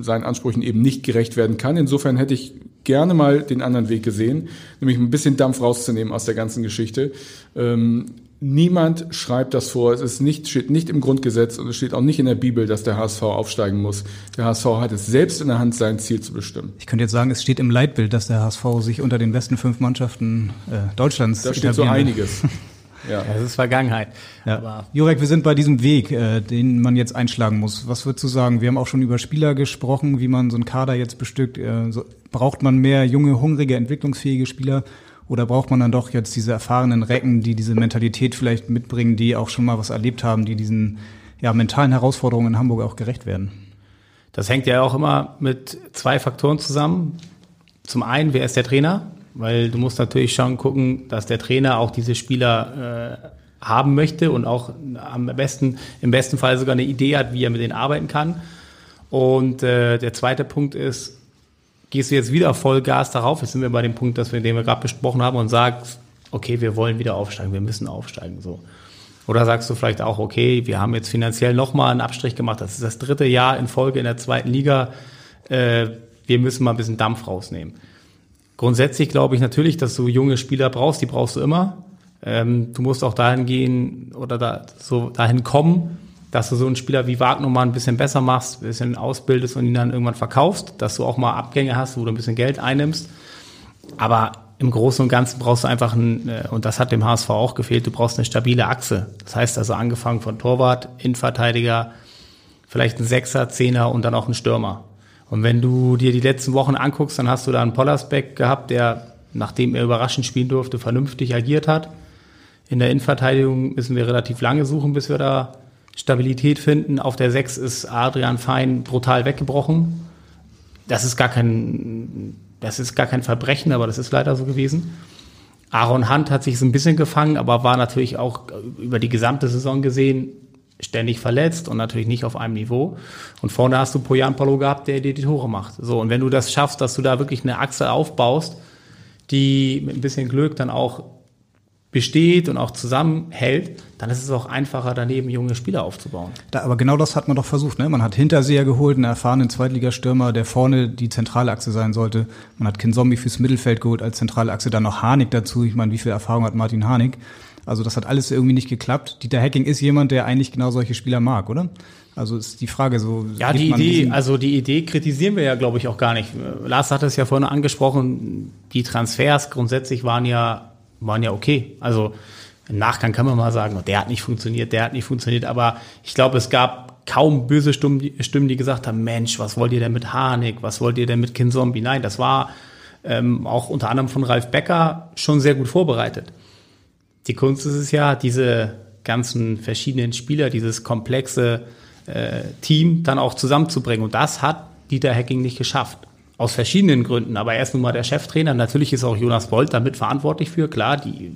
seinen Ansprüchen eben nicht gerecht werden kann. Insofern hätte ich gerne mal den anderen Weg gesehen, nämlich ein bisschen Dampf rauszunehmen aus der ganzen Geschichte. Niemand schreibt das vor. Es ist nicht, steht nicht im Grundgesetz und es steht auch nicht in der Bibel, dass der HSV aufsteigen muss. Der HSV hat es selbst in der Hand, sein Ziel zu bestimmen. Ich könnte jetzt sagen, es steht im Leitbild, dass der HSV sich unter den besten fünf Mannschaften äh, Deutschlands Da steht so einiges. [LAUGHS] ja. das ist Vergangenheit. Ja. Aber Jurek, wir sind bei diesem Weg, äh, den man jetzt einschlagen muss. Was würdest du sagen? Wir haben auch schon über Spieler gesprochen, wie man so einen Kader jetzt bestückt. Äh, so, braucht man mehr junge, hungrige, entwicklungsfähige Spieler? Oder braucht man dann doch jetzt diese erfahrenen Recken, die diese Mentalität vielleicht mitbringen, die auch schon mal was erlebt haben, die diesen ja, mentalen Herausforderungen in Hamburg auch gerecht werden? Das hängt ja auch immer mit zwei Faktoren zusammen. Zum einen, wer ist der Trainer? Weil du musst natürlich schon gucken, dass der Trainer auch diese Spieler äh, haben möchte und auch am besten, im besten Fall sogar eine Idee hat, wie er mit denen arbeiten kann. Und äh, der zweite Punkt ist, gehst du jetzt wieder Vollgas darauf, jetzt sind wir bei dem Punkt, dass wir, den wir gerade besprochen haben und sagst, okay, wir wollen wieder aufsteigen, wir müssen aufsteigen, so. Oder sagst du vielleicht auch, okay, wir haben jetzt finanziell nochmal einen Abstrich gemacht, das ist das dritte Jahr in Folge in der zweiten Liga, äh, wir müssen mal ein bisschen Dampf rausnehmen. Grundsätzlich glaube ich natürlich, dass du junge Spieler brauchst, die brauchst du immer. Ähm, du musst auch dahin gehen oder da, so dahin kommen, dass du so einen Spieler wie Wagner mal ein bisschen besser machst, ein bisschen ausbildest und ihn dann irgendwann verkaufst, dass du auch mal Abgänge hast, wo du ein bisschen Geld einnimmst. Aber im Großen und Ganzen brauchst du einfach, ein, äh, und das hat dem HSV auch gefehlt, du brauchst eine stabile Achse. Das heißt also angefangen von Torwart, Innenverteidiger, vielleicht ein Sechser, Zehner und dann auch ein Stürmer. Und wenn du dir die letzten Wochen anguckst, dann hast du da einen Pollersbeck gehabt, der, nachdem er überraschend spielen durfte, vernünftig agiert hat. In der Innenverteidigung müssen wir relativ lange suchen, bis wir da Stabilität finden. Auf der 6 ist Adrian Fein brutal weggebrochen. Das ist gar kein, das ist gar kein Verbrechen, aber das ist leider so gewesen. Aaron Hunt hat sich so ein bisschen gefangen, aber war natürlich auch über die gesamte Saison gesehen ständig verletzt und natürlich nicht auf einem Niveau. Und vorne hast du Poyan Polo gehabt, der dir die Tore macht. So, und wenn du das schaffst, dass du da wirklich eine Achse aufbaust, die mit ein bisschen Glück dann auch besteht und auch zusammenhält, dann ist es auch einfacher, daneben junge Spieler aufzubauen. Da, aber genau das hat man doch versucht. Ne? Man hat Hinterseher geholt, einen erfahrenen Zweitligastürmer, der vorne die zentrale Achse sein sollte. Man hat Kin Zombie fürs Mittelfeld geholt als zentrale Achse, dann noch Harnik dazu. Ich meine, wie viel Erfahrung hat Martin Harnik? Also das hat alles irgendwie nicht geklappt. Dieter Hacking ist jemand, der eigentlich genau solche Spieler mag, oder? Also ist die Frage so. Ja, die Idee, also die Idee kritisieren wir ja, glaube ich, auch gar nicht. Lars hat es ja vorhin angesprochen. Die Transfers grundsätzlich waren ja waren ja okay. Also Im Nachgang kann man mal sagen, oh, der hat nicht funktioniert, der hat nicht funktioniert, aber ich glaube, es gab kaum böse Stimmen, die gesagt haben, Mensch, was wollt ihr denn mit Harnik, was wollt ihr denn mit Kinzombie? Nein, das war ähm, auch unter anderem von Ralf Becker schon sehr gut vorbereitet. Die Kunst ist es ja, diese ganzen verschiedenen Spieler, dieses komplexe äh, Team dann auch zusammenzubringen. Und das hat Dieter Hecking nicht geschafft. Aus verschiedenen Gründen. Aber er ist nun mal der Cheftrainer. Natürlich ist auch Jonas Bolt damit verantwortlich für. Klar, die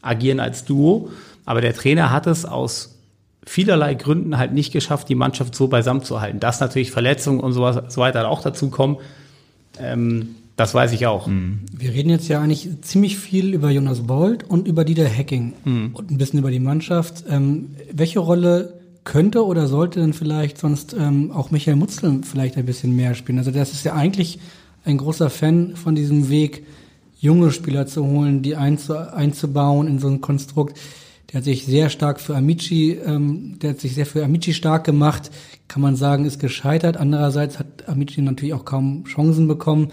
agieren als Duo. Aber der Trainer hat es aus vielerlei Gründen halt nicht geschafft, die Mannschaft so beisammen zu halten. Dass natürlich Verletzungen und sowas, so weiter auch dazu kommen. Ähm, das weiß ich auch. Mhm. Wir reden jetzt ja eigentlich ziemlich viel über Jonas Bolt und über Dieter Hacking mhm. und ein bisschen über die Mannschaft. Ähm, welche Rolle könnte oder sollte denn vielleicht sonst ähm, auch Michael Mutzel vielleicht ein bisschen mehr spielen? Also das ist ja eigentlich ein großer Fan von diesem Weg, junge Spieler zu holen, die einzu einzubauen in so ein Konstrukt. Der hat sich sehr stark für Amici, ähm, der hat sich sehr für Amici stark gemacht. Kann man sagen, ist gescheitert. Andererseits hat Amici natürlich auch kaum Chancen bekommen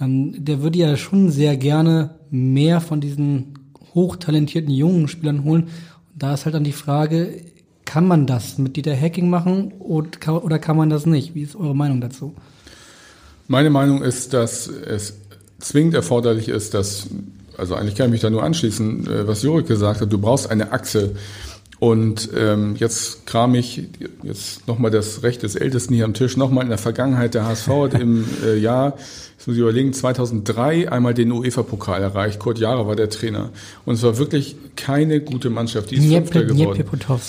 ähm, der würde ja schon sehr gerne mehr von diesen hochtalentierten jungen Spielern holen. Und da ist halt dann die Frage, kann man das mit Dieter Hacking machen oder kann man das nicht? Wie ist eure Meinung dazu? Meine Meinung ist, dass es zwingend erforderlich ist, dass, also eigentlich kann ich mich da nur anschließen, äh, was Jurik gesagt hat, du brauchst eine Achse. Und ähm, jetzt kram ich jetzt nochmal das Recht des Ältesten hier am Tisch, nochmal in der Vergangenheit der HSV hat im äh, Jahr Jetzt muss ich überlegen, 2003 einmal den UEFA-Pokal erreicht. Kurt Jahre war der Trainer. Und es war wirklich keine gute Mannschaft. Die ist Fünfter geworden.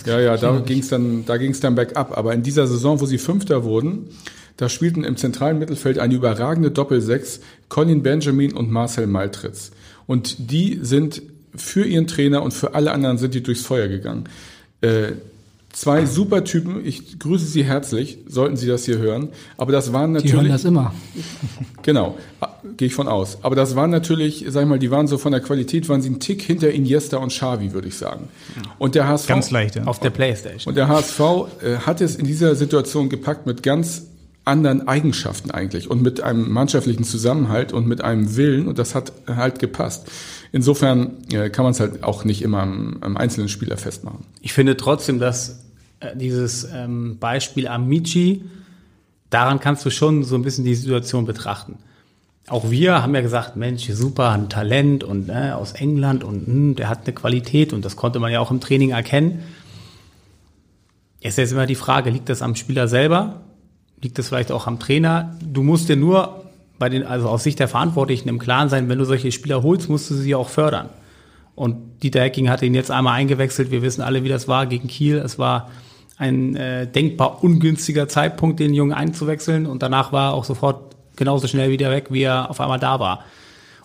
Ja, ja, da ging es dann, da ging es dann bergab. Aber in dieser Saison, wo sie Fünfter wurden, da spielten im zentralen Mittelfeld eine überragende Doppelsechs, Colin Benjamin und Marcel Maltritz. Und die sind für ihren Trainer und für alle anderen sind die durchs Feuer gegangen. Äh, Zwei super Typen, ich grüße Sie herzlich, sollten Sie das hier hören. Aber das waren natürlich. Die hören das immer. [LAUGHS] Genau, gehe ich von aus. Aber das waren natürlich, sag ich mal, die waren so von der Qualität, waren sie ein Tick hinter Iniesta und Xavi, würde ich sagen. Und der HSV. Ganz leicht, ja. Auf der Playstation. Und der HSV äh, hat es in dieser Situation gepackt mit ganz anderen Eigenschaften eigentlich und mit einem mannschaftlichen Zusammenhalt und mit einem Willen und das hat halt gepasst. Insofern äh, kann man es halt auch nicht immer am, am, einzelnen Spieler festmachen. Ich finde trotzdem, dass äh, dieses ähm, Beispiel Amici, daran kannst du schon so ein bisschen die Situation betrachten. Auch wir haben ja gesagt, Mensch, super, ein Talent und äh, aus England und mh, hm, der hat eine Qualität und das konnte man ja auch im Training erkennen. Jetzt ist jetzt immer die Frage, liegt das am Spieler selber? Liegt das vielleicht auch am Trainer? Du musst dir nur bei den, also aus Sicht der Verantwortlichen im Klaren sein, wenn du solche Spieler holst, musst du sie auch fördern. Und Dieter Hecking hat ihn jetzt einmal eingewechselt. Wir wissen alle, wie das war gegen Kiel. Es war ein äh, denkbar ungünstiger Zeitpunkt, den Jungen einzuwechseln. Und danach war er auch sofort genauso schnell wieder weg, wie er auf einmal da war.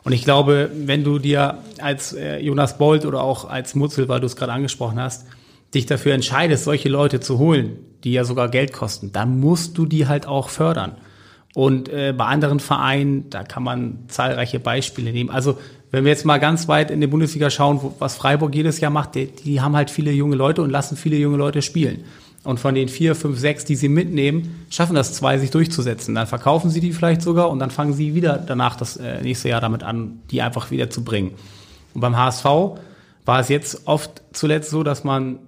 Und ich glaube, wenn du dir als äh, Jonas Bolt oder auch als Mutzel, weil du es gerade angesprochen hast, dich dafür entscheidest, solche Leute zu holen, die ja sogar Geld kosten, dann musst du die halt auch fördern. Und äh, bei anderen Vereinen, da kann man zahlreiche Beispiele nehmen. Also wenn wir jetzt mal ganz weit in die Bundesliga schauen, wo, was Freiburg jedes Jahr macht, die, die haben halt viele junge Leute und lassen viele junge Leute spielen. Und von den vier, fünf, sechs, die sie mitnehmen, schaffen das zwei, sich durchzusetzen. Dann verkaufen sie die vielleicht sogar und dann fangen sie wieder danach das äh, nächste Jahr damit an, die einfach wieder zu bringen. Und beim HSV war es jetzt oft zuletzt so, dass man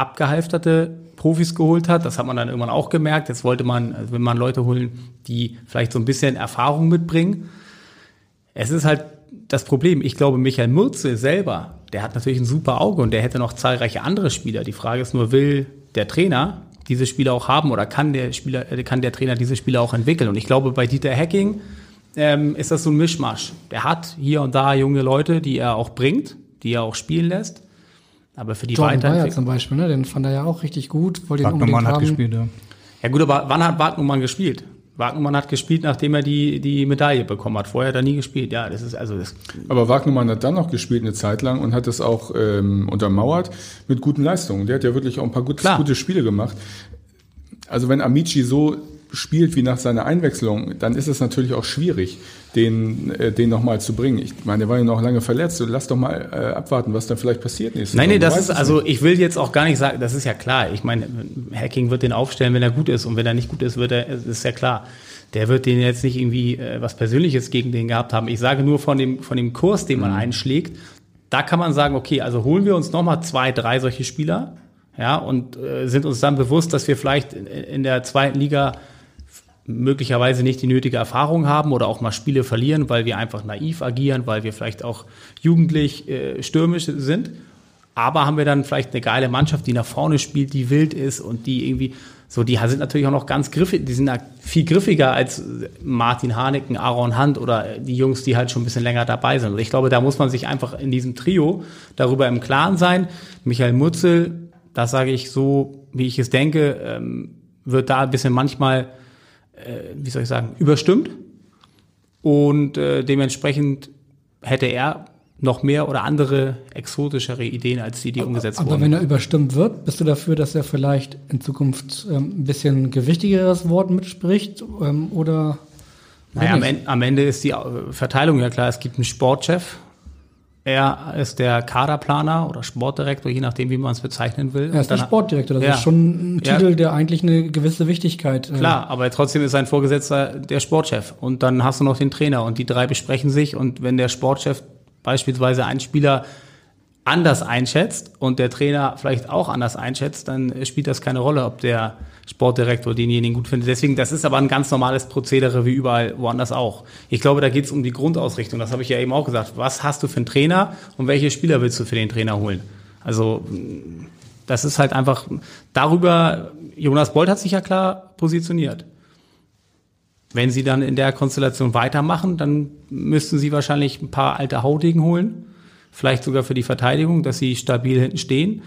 abgehalfterte Profis geholt hat. Das hat man dann irgendwann auch gemerkt. Jetzt wollte man, also wenn man Leute holen, die vielleicht so ein bisschen Erfahrung mitbringen. Es ist halt das Problem. Ich glaube, Michael Mürze selber, der hat natürlich ein super Auge und der hätte noch zahlreiche andere Spieler. Die Frage ist nur, will der Trainer diese Spieler auch haben oder kann der Spieler, äh, kann der Trainer diese Spieler auch entwickeln? Und ich glaube, bei Dieter Hacking ähm, ist das so ein Mischmasch. Der hat hier und da junge Leute, die er auch bringt, die er auch spielen lässt. Aber für die Jordan Weiterentwicklung. zum Beispiel, ne? den fand er ja auch richtig gut. Wollte Wagnermann hat gespielt, ja. Ja gut, aber wann hat Wagnermann gespielt? Wagnermann hat gespielt, nachdem er die, die Medaille bekommen hat. Vorher hat er nie gespielt. Ja, das ist also das. Aber Wagnermann hat dann noch gespielt eine Zeit lang und hat das auch ähm, untermauert mit guten Leistungen. Der hat ja wirklich auch ein paar gute, gute Spiele gemacht. Also wenn Amici so spielt wie nach seiner Einwechslung, dann ist es natürlich auch schwierig, den, äh, den nochmal zu bringen. Ich meine, der war ja noch lange verletzt. Lass doch mal äh, abwarten, was dann vielleicht passiert nächstes Nein, nee, das ist, also ich will jetzt auch gar nicht sagen, das ist ja klar. Ich meine, Hacking wird den aufstellen, wenn er gut ist und wenn er nicht gut ist, wird er, ist ja klar. Der wird den jetzt nicht irgendwie äh, was Persönliches gegen den gehabt haben. Ich sage nur von dem, von dem Kurs, den man mhm. einschlägt, Da kann man sagen, okay, also holen wir uns nochmal zwei, drei solche Spieler, ja, und äh, sind uns dann bewusst, dass wir vielleicht in, in der zweiten Liga möglicherweise nicht die nötige Erfahrung haben oder auch mal Spiele verlieren, weil wir einfach naiv agieren, weil wir vielleicht auch jugendlich äh, stürmisch sind. Aber haben wir dann vielleicht eine geile Mannschaft, die nach vorne spielt, die wild ist und die irgendwie so, die sind natürlich auch noch ganz griffig, die sind viel griffiger als Martin Haneken, Aaron Hunt oder die Jungs, die halt schon ein bisschen länger dabei sind. Und ich glaube, da muss man sich einfach in diesem Trio darüber im Klaren sein. Michael Mutzel, das sage ich so, wie ich es denke, ähm, wird da ein bisschen manchmal, äh, wie soll ich sagen, überstimmt. Und äh, dementsprechend hätte er noch mehr oder andere exotischere Ideen als die, die umgesetzt Aber wurden. wenn er überstimmt wird, bist du dafür, dass er vielleicht in Zukunft ähm, ein bisschen gewichtigeres Wort mitspricht? Ähm, oder naja, am, Ende, am Ende ist die Verteilung ja klar. Es gibt einen Sportchef. Er ist der Kaderplaner oder Sportdirektor, je nachdem, wie man es bezeichnen will. Er ist der Sportdirektor. Das Ja. ist schon ein Ja. Titel, der eigentlich eine gewisse Wichtigkeit äh, Klar, aber trotzdem ist sein Vorgesetzter der Sportchef. Und dann hast du noch den Trainer und die drei besprechen sich. Und wenn der Sportchef beispielsweise einen Spieler anders einschätzt und der Trainer vielleicht auch anders einschätzt, dann spielt das keine Rolle, ob der Sportdirektor denjenigen gut findet. Deswegen, das ist aber ein ganz normales Prozedere wie überall woanders auch. Ich glaube, da geht es um die Grundausrichtung. Das habe ich ja eben auch gesagt. Was hast du für einen Trainer und welche Spieler willst du für den Trainer holen? Also das ist halt einfach darüber, Jonas Bolt hat sich ja klar positioniert. Wenn sie dann in der Konstellation weitermachen, dann müssten sie wahrscheinlich ein paar alte Hautigen holen. Vielleicht sogar für die Verteidigung, dass sie stabil hinten stehen.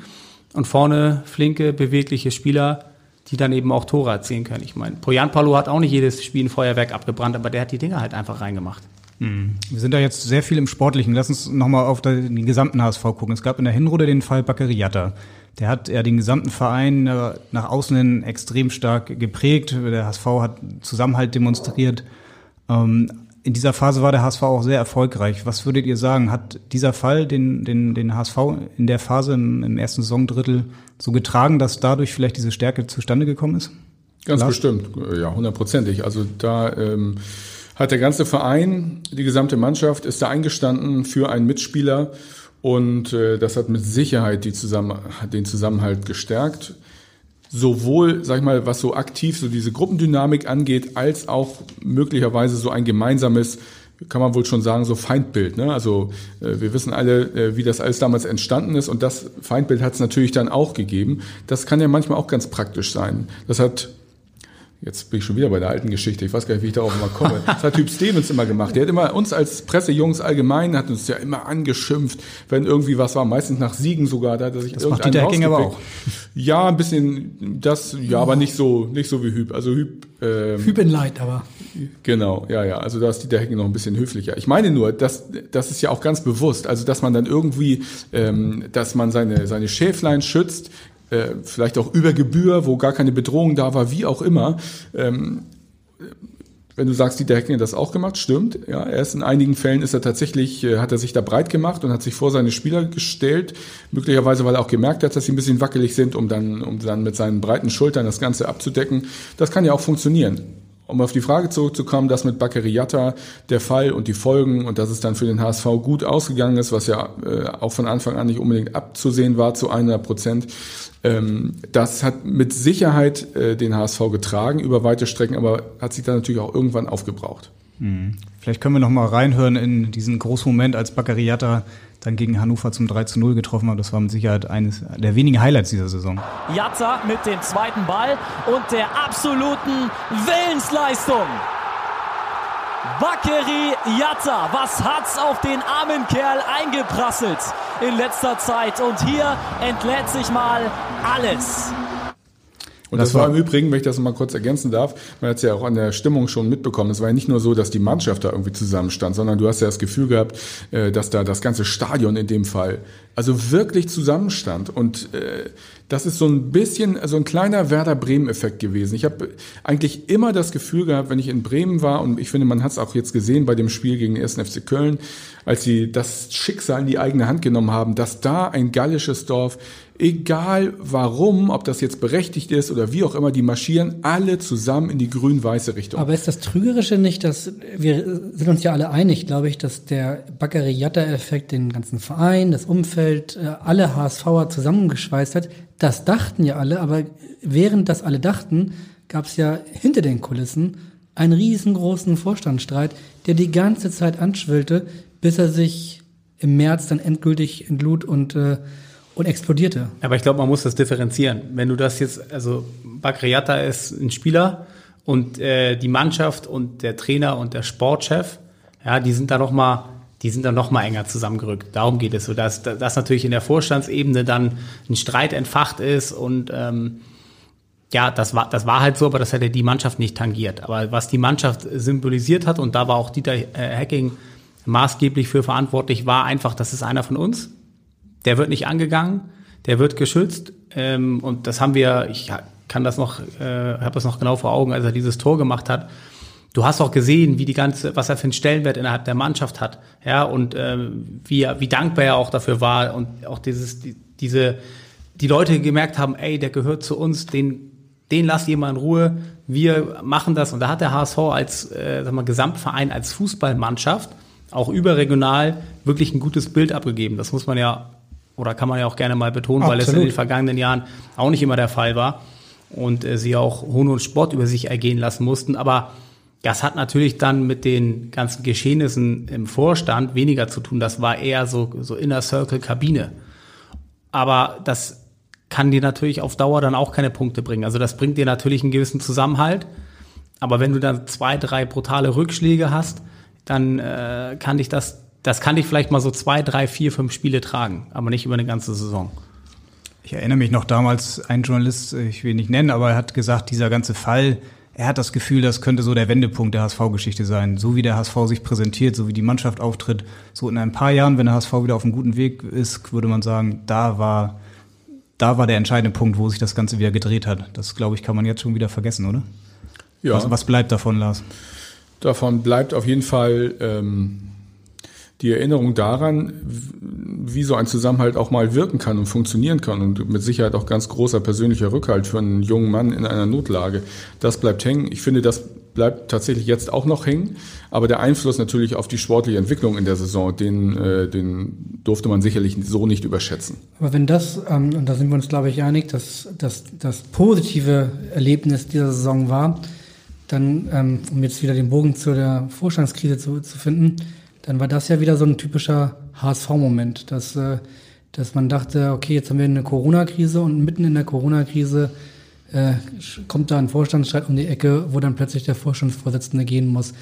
Und vorne flinke, bewegliche Spieler, die dann eben auch Tore erzielen können. Ich meine, Poyan Palo hat auch nicht jedes Spiel ein Feuerwerk abgebrannt, aber der hat die Dinger halt einfach reingemacht. Wir sind da jetzt sehr viel im Sportlichen. Lass uns nochmal auf den gesamten HSV gucken. Es gab in der Hinrunde den Fall Baccariata. Der hat ja den gesamten Verein äh, nach außen hin extrem stark geprägt. Der HSV hat Zusammenhalt demonstriert. Ähm, In dieser Phase war der HSV auch sehr erfolgreich. Was würdet ihr sagen? Hat dieser Fall den, den, den HSV in der Phase im, im ersten Saisondrittel so getragen, dass dadurch vielleicht diese Stärke zustande gekommen ist? Ganz Lars? bestimmt, ja, hundertprozentig. Also da ähm, hat der ganze Verein, die gesamte Mannschaft ist da eingestanden für einen Mitspieler und äh, das hat mit Sicherheit die zusammen, den Zusammenhalt gestärkt. Sowohl, sag ich mal, was so aktiv so diese Gruppendynamik angeht, als auch möglicherweise so ein gemeinsames kann man wohl schon sagen, so Feindbild. Ne? Also äh, wir wissen alle, äh, wie das alles damals entstanden ist und das Feindbild hat es natürlich dann auch gegeben. Das kann ja manchmal auch ganz praktisch sein. Das hat Jetzt bin ich schon wieder bei der alten Geschichte. Ich weiß gar nicht, wie ich darauf mal komme. Das hat Typ Stevens immer gemacht. Der hat immer uns als Pressejungs allgemein hat uns ja immer angeschimpft, wenn irgendwie was war, meistens nach Siegen sogar. Da hat er sich Das macht Dieter Hecking aber rausgepickt. Ja, ein bisschen das, ja, aber nicht so, nicht so wie Hüb. Also Hüb, ähm, Hüb in Leid, aber. Genau, ja, ja. Also da ist Dieter Hecking noch ein bisschen höflicher. Ich meine nur, dass das ist ja auch ganz bewusst. Also dass man dann irgendwie, ähm, dass man seine seine Schäflein schützt, äh, vielleicht auch über Gebühr, wo gar keine Bedrohung da war, wie auch immer. Ähm, wenn du sagst, Dieter Hecking hat das auch gemacht, stimmt. Ja, er in einigen Fällen ist er tatsächlich, äh, hat er sich da breit gemacht und hat sich vor seine Spieler gestellt. Möglicherweise, weil er auch gemerkt hat, dass sie ein bisschen wackelig sind, um dann, um dann mit seinen breiten Schultern das Ganze abzudecken. Das kann ja auch funktionieren. Um auf die Frage zurückzukommen, dass mit Baccariata der Fall und die Folgen und dass es dann für den HSV gut ausgegangen ist, was ja äh, auch von Anfang an nicht unbedingt abzusehen war zu 100 Prozent, ähm, das hat mit Sicherheit äh, den HSV getragen über weite Strecken, aber hat sich dann natürlich auch irgendwann aufgebraucht. Vielleicht können wir noch mal reinhören in diesen großen Moment, als Baccariata dann gegen Hannover zum 3 zu 0 getroffen hat. Das war mit Sicherheit eines der wenigen Highlights dieser Saison. Jatza mit dem zweiten Ball und der absoluten Willensleistung. Bakeri Jatza, was hat's auf den armen Kerl eingeprasselt in letzter Zeit? Und hier entlädt sich mal alles. Und Das das, war im Übrigen, wenn ich das mal kurz ergänzen darf, man hat es ja auch an der Stimmung schon mitbekommen. Es war ja nicht nur so, dass die Mannschaft da irgendwie zusammenstand, sondern du hast ja das Gefühl gehabt, äh, dass da das ganze Stadion in dem Fall also wirklich zusammenstand. Und äh, das ist so ein bisschen, also ein kleiner Werder Bremen-Effekt gewesen. Ich habe eigentlich immer das Gefühl gehabt, wenn ich in Bremen war, und ich finde, man hat es auch jetzt gesehen bei dem Spiel gegen den 1. FC Köln, als sie das Schicksal in die eigene Hand genommen haben, dass da ein gallisches Dorf egal warum, ob das jetzt berechtigt ist oder wie auch immer, die marschieren alle zusammen in die grün-weiße Richtung. Aber ist das Trügerische nicht, dass wir sind uns ja alle einig, glaube ich, dass der Bakary-Jatta-Effekt den ganzen Verein, das Umfeld, äh, alle HSVer zusammengeschweißt hat. Das dachten ja alle, aber während das alle dachten, gab es ja hinter den Kulissen einen riesengroßen Vorstandsstreit, der die ganze Zeit anschwillte, bis er sich im März dann endgültig entlud und äh, und explodierte. Aber ich glaube, man muss das differenzieren. Wenn du das jetzt, also Bakriata ist ein Spieler und äh, die Mannschaft und der Trainer und der Sportchef, ja, die sind da noch mal, die sind da noch mal enger zusammengerückt. Darum geht es so, dass, dass natürlich in der Vorstandsebene dann ein Streit entfacht ist und ähm, ja, das war, das war halt so, aber das hätte die Mannschaft nicht tangiert. Aber was die Mannschaft symbolisiert hat, und da war auch Dieter äh, Hacking maßgeblich für verantwortlich, war einfach, das ist einer von uns. Der wird nicht angegangen, der wird geschützt. Ähm, und das haben wir, ich kann das noch, äh, habe das noch genau vor Augen, als er dieses Tor gemacht hat. Du hast auch gesehen, wie die ganze, was er für einen Stellenwert innerhalb der Mannschaft hat, ja, und ähm, wie, wie dankbar er auch dafür war und auch dieses, die, diese, die Leute gemerkt haben, ey, der gehört zu uns, den, den ihr mal in Ruhe, wir machen das. Und da hat der HSV als, äh, sag mal, Gesamtverein, als Fußballmannschaft auch überregional wirklich ein gutes Bild abgegeben. Das muss man ja oder kann man ja auch gerne mal betonen, Absolut. weil es in den vergangenen Jahren auch nicht immer der Fall war und äh, sie auch Hohn und Sport über sich ergehen lassen mussten. Aber das hat natürlich dann mit den ganzen Geschehnissen im Vorstand weniger zu tun. Das war eher so, so Inner Circle Kabine. Aber das kann dir natürlich auf Dauer dann auch keine Punkte bringen. Also das bringt dir natürlich einen gewissen Zusammenhalt. Aber wenn du dann zwei, drei brutale Rückschläge hast, dann äh, kann dich das das kann ich vielleicht mal so zwei, drei, vier, fünf Spiele tragen, aber nicht über eine ganze Saison. Ich erinnere mich noch damals, ein Journalist, ich will ihn nicht nennen, aber er hat gesagt, dieser ganze Fall, er hat das Gefühl, das könnte so der Wendepunkt der HSV-Geschichte sein. So wie der HSV sich präsentiert, so wie die Mannschaft auftritt. So in ein paar Jahren, wenn der HSV wieder auf einem guten Weg ist, würde man sagen, da war, da war der entscheidende Punkt, wo sich das Ganze wieder gedreht hat. Das, glaube ich, kann man jetzt schon wieder vergessen, oder? Ja. Was, was bleibt davon, Lars? Davon bleibt auf jeden Fall ähm, die Erinnerung daran, wie so ein Zusammenhalt auch mal wirken kann und funktionieren kann und mit Sicherheit auch ganz großer persönlicher Rückhalt für einen jungen Mann in einer Notlage. Das bleibt hängen. Ich finde, das bleibt tatsächlich jetzt auch noch hängen, aber der Einfluss natürlich auf die sportliche Entwicklung in der Saison, den, äh, den durfte man sicherlich so nicht überschätzen. Aber wenn das, ähm, und da sind wir uns glaube ich einig, dass, dass das positive Erlebnis dieser Saison war, dann, ähm, um jetzt wieder den Bogen zu der Vorstandskrise zu, zu finden, dann war das ja wieder so ein typischer HSV-Moment, dass, äh, dass man dachte, okay, jetzt haben wir eine Corona-Krise und mitten in der Corona-Krise äh, kommt da ein Vorstandsstreit um die Ecke, wo dann plötzlich der Vorstandsvorsitzende gehen muss.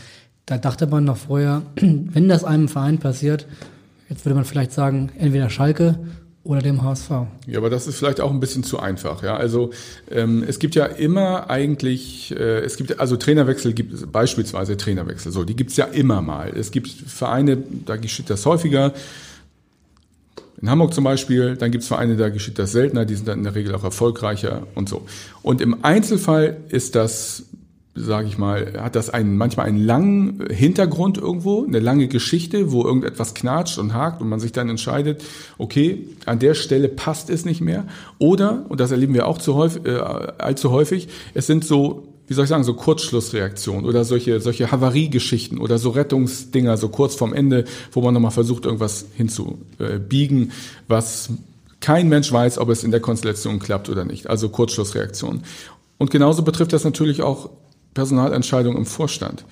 Da dachte man noch vorher, [CLEARS THROAT] wenn das einem Verein passiert, jetzt würde man vielleicht sagen, entweder Schalke oder dem HSV. Ja, aber das ist vielleicht auch ein bisschen zu einfach. Ja, also ähm, es gibt ja immer eigentlich, äh, es gibt also Trainerwechsel gibt beispielsweise Trainerwechsel. So, die gibt's ja immer mal. Es gibt Vereine, da geschieht das häufiger. In Hamburg zum Beispiel, dann gibt's Vereine, da geschieht das seltener, die sind dann in der Regel auch erfolgreicher und so. Und im Einzelfall ist das sage ich mal, hat das einen, manchmal einen langen Hintergrund irgendwo, eine lange Geschichte, wo irgendetwas knatscht und hakt und man sich dann entscheidet, okay, an der Stelle passt es nicht mehr. Oder, und das erleben wir auch zu häufig, äh, allzu häufig, es sind so, wie soll ich sagen, so Kurzschlussreaktionen oder solche, solche Havariegeschichten oder so Rettungsdinger, so kurz vorm Ende, wo man nochmal versucht, irgendwas hinzubiegen, was kein Mensch weiß, ob es in der Konstellation klappt oder nicht. Also Kurzschlussreaktionen. Und genauso betrifft das natürlich auch Personalentscheidung im Vorstand.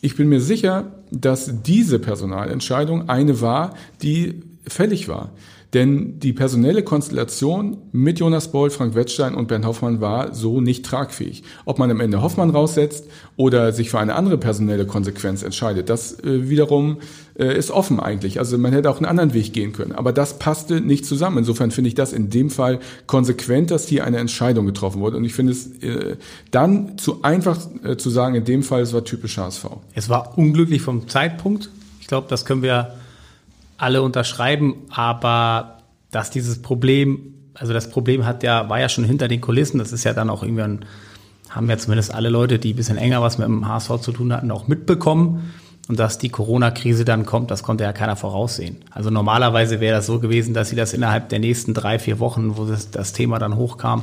Ich bin mir sicher, dass diese Personalentscheidung eine war, die fällig war. Denn die personelle Konstellation mit Jonas Boll, Frank Wettstein und Bernd Hoffmann war so nicht tragfähig. Ob man am Ende Hoffmann raussetzt oder sich für eine andere personelle Konsequenz entscheidet, das äh, wiederum äh, ist offen eigentlich. Also man hätte auch einen anderen Weg gehen können. Aber das passte nicht zusammen. Insofern finde ich das in dem Fall konsequent, dass hier eine Entscheidung getroffen wurde. Und ich finde es äh, dann zu einfach äh, zu sagen, in dem Fall, es war typisch HSV. Es war unglücklich vom Zeitpunkt. Ich glaube, das können wir alle unterschreiben, aber dass dieses Problem, also das Problem hat ja, war ja schon hinter den Kulissen, das ist ja dann auch irgendwann, haben ja zumindest alle Leute, die ein bisschen enger was mit dem HSV zu tun hatten, auch mitbekommen. Und dass die Corona-Krise dann kommt, das konnte ja keiner voraussehen. Also normalerweise wäre das so gewesen, dass sie das innerhalb der nächsten drei, vier Wochen, wo das, das Thema dann hochkam,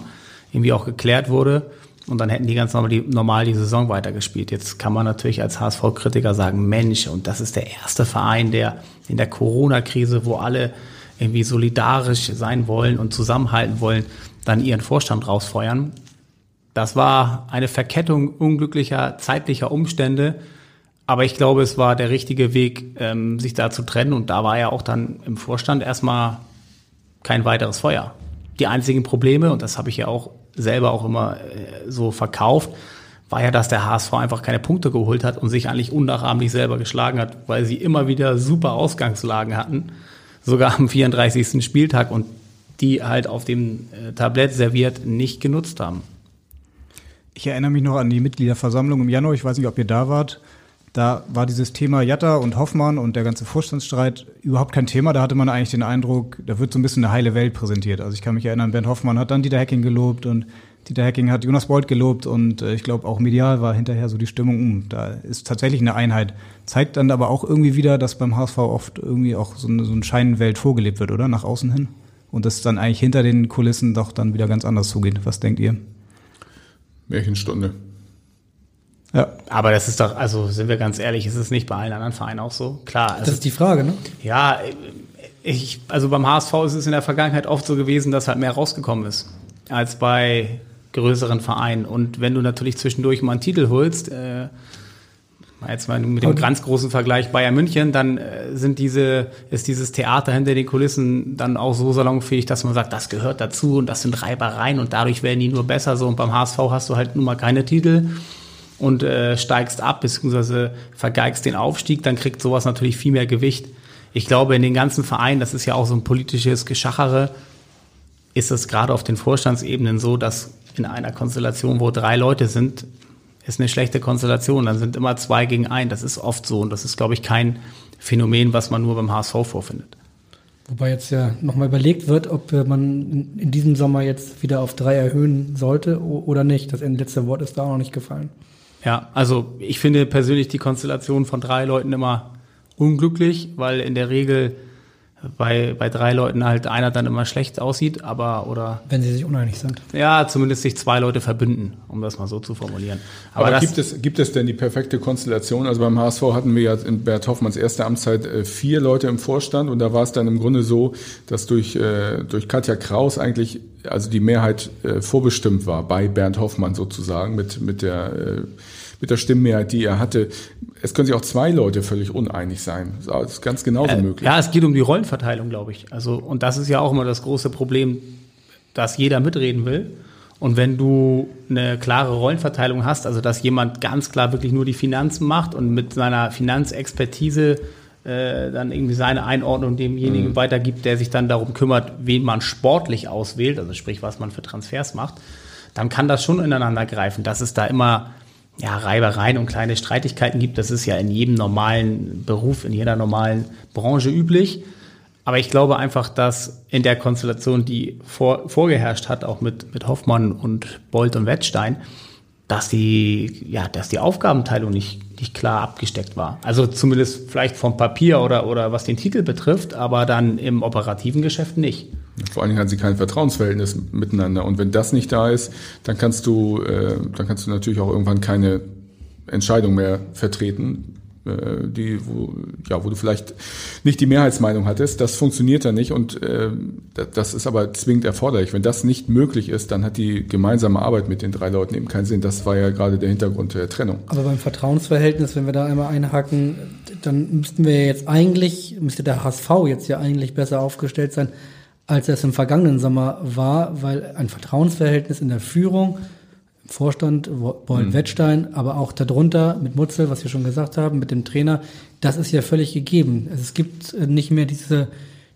irgendwie auch geklärt wurde. Und dann hätten die ganz normal die, normal die Saison weitergespielt. Jetzt kann man natürlich als HSV-Kritiker sagen, Mensch, und das ist der erste Verein, der in der Corona-Krise, wo alle irgendwie solidarisch sein wollen und zusammenhalten wollen, dann ihren Vorstand rausfeuern. Das war eine Verkettung unglücklicher zeitlicher Umstände, aber ich glaube, es war der richtige Weg, ähm, sich da zu trennen. Und da war ja auch dann im Vorstand erstmal kein weiteres Feuer. Die einzigen Probleme, und das habe ich ja auch selber auch immer äh, so verkauft, war ja, dass der HSV einfach keine Punkte geholt hat und sich eigentlich unnachahmlich selber geschlagen hat, weil sie immer wieder super Ausgangslagen hatten, sogar am 34. Spieltag und die halt auf dem äh, Tablett serviert nicht genutzt haben. Ich erinnere mich noch an die Mitgliederversammlung im Januar, ich weiß nicht, ob ihr da wart. Da war dieses Thema Jatta und Hoffmann und der ganze Vorstandsstreit überhaupt kein Thema. Da hatte man eigentlich den Eindruck, da wird so ein bisschen eine heile Welt präsentiert. Also ich kann mich erinnern, Bernd Hoffmann hat dann Dieter Hacking gelobt und Dieter Hacking hat Jonas Bolt gelobt und äh, ich glaube auch medial war hinterher so die Stimmung, mh, hm, da ist tatsächlich eine Einheit. Zeigt dann aber auch irgendwie wieder, dass beim HSV oft irgendwie auch so eine, so eine Scheinwelt vorgelebt wird, oder? Nach außen hin. Und das dann eigentlich hinter den Kulissen doch dann wieder ganz anders zugeht. Was denkt ihr? Märchenstunde. Ja. Aber das ist doch, also sind wir ganz ehrlich, ist es nicht bei allen anderen Vereinen auch so? Klar. Also, das ist die Frage, ne? Ja, ich, also beim HSV ist es in der Vergangenheit oft so gewesen, dass halt mehr rausgekommen ist als bei größeren Vereinen. Und wenn du natürlich zwischendurch mal einen Titel holst, äh, jetzt mal mit dem ganz großen Vergleich Bayern München, dann äh, sind diese, ist dieses Theater hinter den Kulissen dann auch so salonfähig, dass man sagt, das gehört dazu und das sind Reibereien und dadurch werden die nur besser. So und beim HSV hast du halt nun mal keine Titel und äh, steigst ab, beziehungsweise vergeigst den Aufstieg, dann kriegt sowas natürlich viel mehr Gewicht. Ich glaube, in den ganzen Vereinen, das ist ja auch so ein politisches Geschachere, ist es gerade auf den Vorstandsebenen so, dass in einer Konstellation, wo drei Leute sind, ist eine schlechte Konstellation. Dann sind immer zwei gegen ein. Das ist oft so und das ist, glaube ich, kein Phänomen, was man nur beim HSV vorfindet. Wobei jetzt ja nochmal überlegt wird, ob man in diesem Sommer jetzt wieder auf drei erhöhen sollte oder nicht. Das letzte Wort ist da auch noch nicht gefallen. Ja, also ich finde persönlich die Konstellation von drei Leuten immer unglücklich, weil in der Regel bei, bei drei Leuten halt einer dann immer schlecht aussieht, aber oder. Wenn sie sich uneinig sind. Ja, zumindest sich zwei Leute verbünden, um das mal so zu formulieren. Aber, aber gibt, es, gibt es denn die perfekte Konstellation? Also beim HSV hatten wir ja in Bert Hoffmanns erster Amtszeit äh, vier Leute im Vorstand und da war es dann im Grunde so, dass durch, äh, durch Katja Kraus eigentlich also die Mehrheit äh, vorbestimmt war bei Bernd Hoffmann sozusagen mit, mit der mit der Stimmmehrheit, die er hatte. Es können sich auch zwei Leute völlig uneinig sein. Das ist ganz genauso äh, möglich. Ja, es geht um die Rollenverteilung, glaube ich. Also, und das ist ja auch immer das große Problem, dass jeder mitreden will. Und wenn du eine klare Rollenverteilung hast, also dass jemand ganz klar wirklich nur die Finanzen macht und mit seiner Finanzexpertise äh, dann irgendwie seine Einordnung demjenigen mhm. weitergibt, der sich dann darum kümmert, wen man sportlich auswählt, also sprich, was man für Transfers macht, dann kann das schon ineinander greifen. Dass es da immer ja, Reibereien und kleine Streitigkeiten gibt. Das ist ja in jedem normalen Beruf, in jeder normalen Branche üblich. Aber ich glaube einfach, dass in der Konstellation, die vor, vorgeherrscht hat, auch mit, mit Hoffmann und Bolt und Wettstein, dass die, ja, dass die Aufgabenteilung nicht, nicht klar abgesteckt war. Also zumindest vielleicht vom Papier oder, oder was den Titel betrifft, aber dann im operativen Geschäft nicht. Vor allen Dingen haben sie kein Vertrauensverhältnis miteinander. Und wenn das nicht da ist, dann kannst du, äh, dann kannst du natürlich auch irgendwann keine Entscheidung mehr vertreten, die, wo, ja, wo du vielleicht nicht die Mehrheitsmeinung hattest. Das funktioniert dann nicht und äh, das ist aber zwingend erforderlich. Wenn das nicht möglich ist, dann hat die gemeinsame Arbeit mit den drei Leuten eben keinen Sinn. Das war ja gerade der Hintergrund der Trennung. Aber beim Vertrauensverhältnis, wenn wir da einmal einhaken, dann müssten wir jetzt eigentlich, müsste der HSV jetzt ja eigentlich besser aufgestellt sein, als es im vergangenen Sommer war, weil ein Vertrauensverhältnis in der Führung, Vorstand, Bold mhm. Wettstein, aber auch darunter mit Mutzel, was wir schon gesagt haben, mit dem Trainer, das ist ja völlig gegeben. Es gibt äh, nicht mehr diese,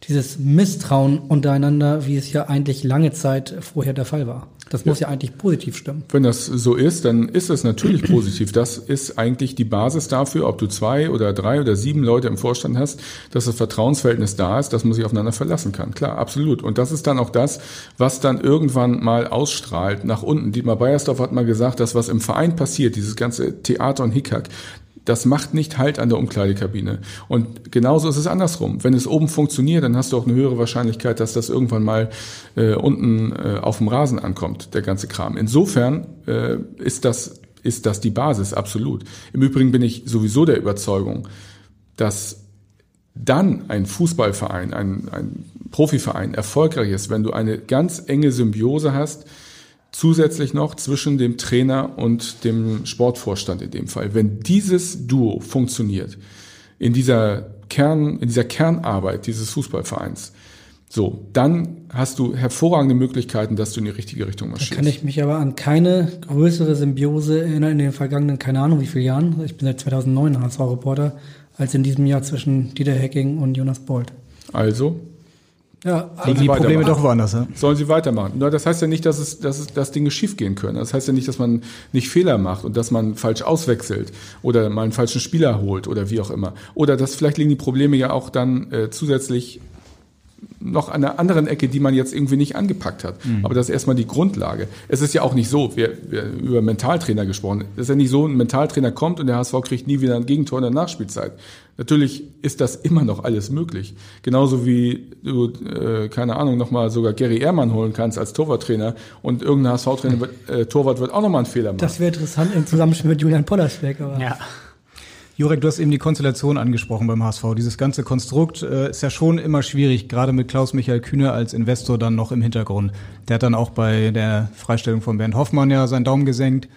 dieses Misstrauen untereinander, wie es ja eigentlich lange Zeit vorher der Fall war. Das muss ja. ja eigentlich positiv stimmen. Wenn das so ist, dann ist es natürlich positiv. Das ist eigentlich die Basis dafür, ob du zwei oder drei oder sieben Leute im Vorstand hast, dass das Vertrauensverhältnis da ist, dass man sich aufeinander verlassen kann. Klar, absolut. Und das ist dann auch das, was dann irgendwann mal ausstrahlt nach unten. Dietmar Beiersdorf hat mal gesagt, dass was im Verein passiert, dieses ganze Theater und Hickhack, das macht nicht Halt an der Umkleidekabine. Und genauso ist es andersrum. Wenn es oben funktioniert, dann hast du auch eine höhere Wahrscheinlichkeit, dass das irgendwann mal äh, unten äh, auf dem Rasen ankommt, der ganze Kram. Insofern äh, ist das ist das die Basis, absolut. Im Übrigen bin ich sowieso der Überzeugung, dass dann ein Fußballverein, ein, ein Profiverein erfolgreich ist, wenn du eine ganz enge Symbiose hast, zusätzlich noch zwischen dem Trainer und dem Sportvorstand in dem Fall. Wenn dieses Duo funktioniert, in dieser Kern, in dieser Kernarbeit dieses Fußballvereins, so, dann hast du hervorragende Möglichkeiten, dass du in die richtige Richtung marschierst. Da kann ich mich aber an keine größere Symbiose erinnern in den vergangenen, keine Ahnung wie viele Jahren, ich bin seit 2009 HSV-Reporter, als in diesem Jahr zwischen Dieter Hecking und Jonas Bold. Also, Ja, Liegen die Probleme doch woanders, ja? sollen sie weitermachen. Nur das heißt ja nicht, dass es, dass es, dass Dinge schiefgehen können. Das heißt ja nicht, dass man nicht Fehler macht und dass man falsch auswechselt oder mal einen falschen Spieler holt oder wie auch immer. Oder dass vielleicht liegen die Probleme ja auch dann äh, zusätzlich noch an einer anderen Ecke, die man jetzt irgendwie nicht angepackt hat. Aber das ist erstmal die Grundlage. Es ist ja auch nicht so, wir, wir über Mentaltrainer gesprochen. Es ist ja nicht so, ein Mentaltrainer kommt und der HSV kriegt nie wieder ein Gegentor in der Nachspielzeit. Natürlich ist das immer noch alles möglich. Genauso wie du, äh, keine Ahnung, nochmal sogar Gary Ehrmann holen kannst als Torwarttrainer und irgendein HSV-Trainer, wird, äh, Torwart wird auch nochmal einen Fehler machen. das wäre interessant im Zusammenspiel mit Julian Pollersbeck, aber Ja. Jurek, du hast eben die Konstellation angesprochen beim HSV. Dieses ganze Konstrukt äh, ist ja schon immer schwierig, gerade mit Klaus-Michael Kühne als Investor dann noch im Hintergrund. Der hat dann auch bei der Freistellung von Bernd Hoffmann ja seinen Daumen gesenkt.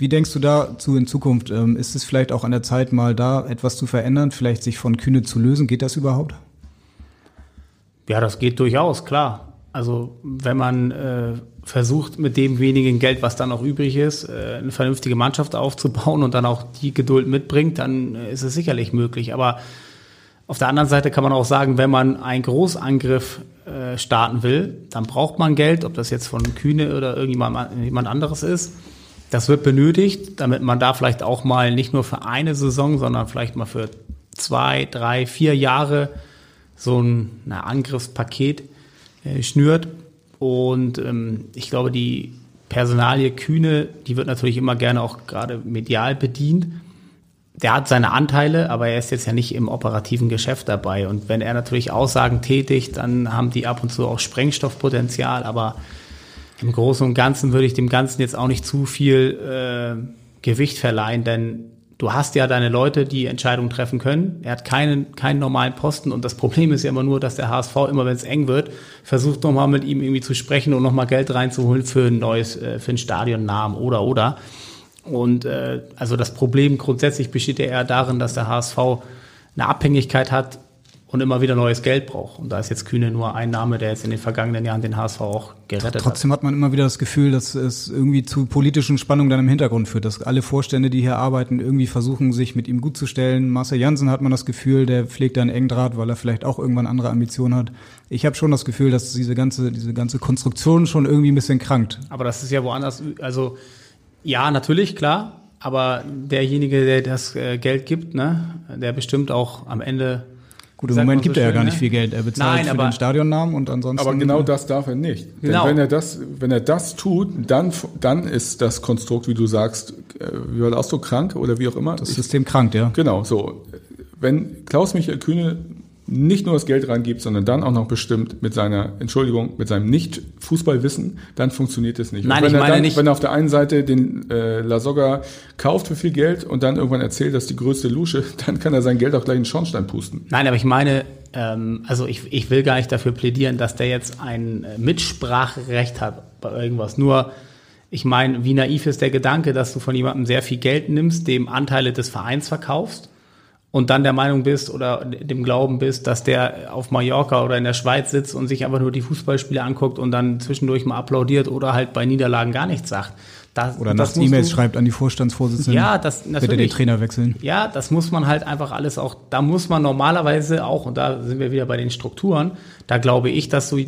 Wie denkst du dazu in Zukunft? Ähm, ist es vielleicht auch an der Zeit, mal da etwas zu verändern, vielleicht sich von Kühne zu lösen? Geht das überhaupt? Ja, das geht durchaus, klar. Also wenn man äh, versucht, mit dem wenigen Geld, was dann noch übrig ist, äh, eine vernünftige Mannschaft aufzubauen und dann auch die Geduld mitbringt, dann äh, ist es sicherlich möglich. Aber auf der anderen Seite kann man auch sagen, wenn man einen Großangriff äh, starten will, dann braucht man Geld, ob das jetzt von Kühne oder irgendjemand jemand anderes ist. Das wird benötigt, damit man da vielleicht auch mal nicht nur für eine Saison, sondern vielleicht mal für zwei, drei, vier Jahre so ein na, Angriffspaket äh, schnürt. Und ähm, ich glaube, die Personalie Kühne, die wird natürlich immer gerne auch gerade medial bedient. Der hat seine Anteile, aber er ist jetzt ja nicht im operativen Geschäft dabei. Und wenn er natürlich Aussagen tätigt, dann haben die ab und zu auch Sprengstoffpotenzial. Aber im Großen und Ganzen würde ich dem Ganzen jetzt auch nicht zu viel äh, Gewicht verleihen, denn du hast ja deine Leute, die Entscheidungen treffen können. Er hat keinen, keinen normalen Posten und das Problem ist ja immer nur, dass der HSV immer, wenn es eng wird, versucht nochmal mit ihm irgendwie zu sprechen und nochmal Geld reinzuholen für ein neues, äh, für einen Stadionnamen oder oder. Und äh, also das Problem grundsätzlich besteht ja eher darin, dass der HSV eine Abhängigkeit hat und immer wieder neues Geld braucht. Und da ist jetzt Kühne nur ein Name, der jetzt in den vergangenen Jahren den HSV auch gerettet hat. Trotzdem hat man immer wieder das Gefühl, dass es irgendwie zu politischen Spannungen dann im Hintergrund führt, dass alle Vorstände, die hier arbeiten, irgendwie versuchen, sich mit ihm gut zu stellen. Marcel Janssen hat man das Gefühl, der pflegt da einen engen Draht, weil er vielleicht auch irgendwann andere Ambitionen hat. Ich habe schon das Gefühl, dass diese ganze, diese ganze Konstruktion schon irgendwie ein bisschen krankt. Aber das ist ja woanders, also ja, natürlich, klar. Aber derjenige, der das äh, Geld gibt, ne, der bestimmt auch am Ende. Gut, im Sagt Moment so gibt er ja schön, gar ne? nicht viel Geld. Er bezahlt Nein, für aber- den Stadionnamen und ansonsten. Aber genau das darf er nicht. Genau. Denn wenn er das, wenn er das tut, dann, dann ist das Konstrukt, wie du sagst, äh, wie war der Ausdruck, krank oder wie auch immer. das Ich- System krankt, ja. Genau, so. Wenn Klaus-Michael Kühne nicht nur das Geld reingibt, sondern dann auch noch bestimmt mit seiner, Entschuldigung, mit seinem Nicht-Fußballwissen, dann funktioniert es nicht. Nein, ich er meine dann, nicht- Wenn er auf der einen Seite den äh, Lasogga kauft für viel Geld und dann irgendwann erzählt, das ist die größte Lusche, [LAUGHS] dann kann er sein Geld auch gleich in den Schornstein pusten. Nein, aber ich meine, ähm, also ich, ich will gar nicht dafür plädieren, dass der jetzt ein äh, Mitspracherecht hat bei irgendwas. Nur, ich meine, wie naiv ist der Gedanke, dass du von jemandem sehr viel Geld nimmst, dem Anteile des Vereins verkaufst und dann der Meinung bist oder dem Glauben bist, dass der auf Mallorca oder in der Schweiz sitzt und sich einfach nur die Fußballspiele anguckt und dann zwischendurch mal applaudiert oder halt bei Niederlagen gar nichts sagt. Das, Oder nachts E-Mails schreibt an die Vorstandsvorsitzenden. Ja, das Bitte den natürlich. Trainer wechseln. Ja, das muss man halt einfach alles auch, da muss man normalerweise auch, und da sind wir wieder bei den Strukturen, da glaube ich, dass du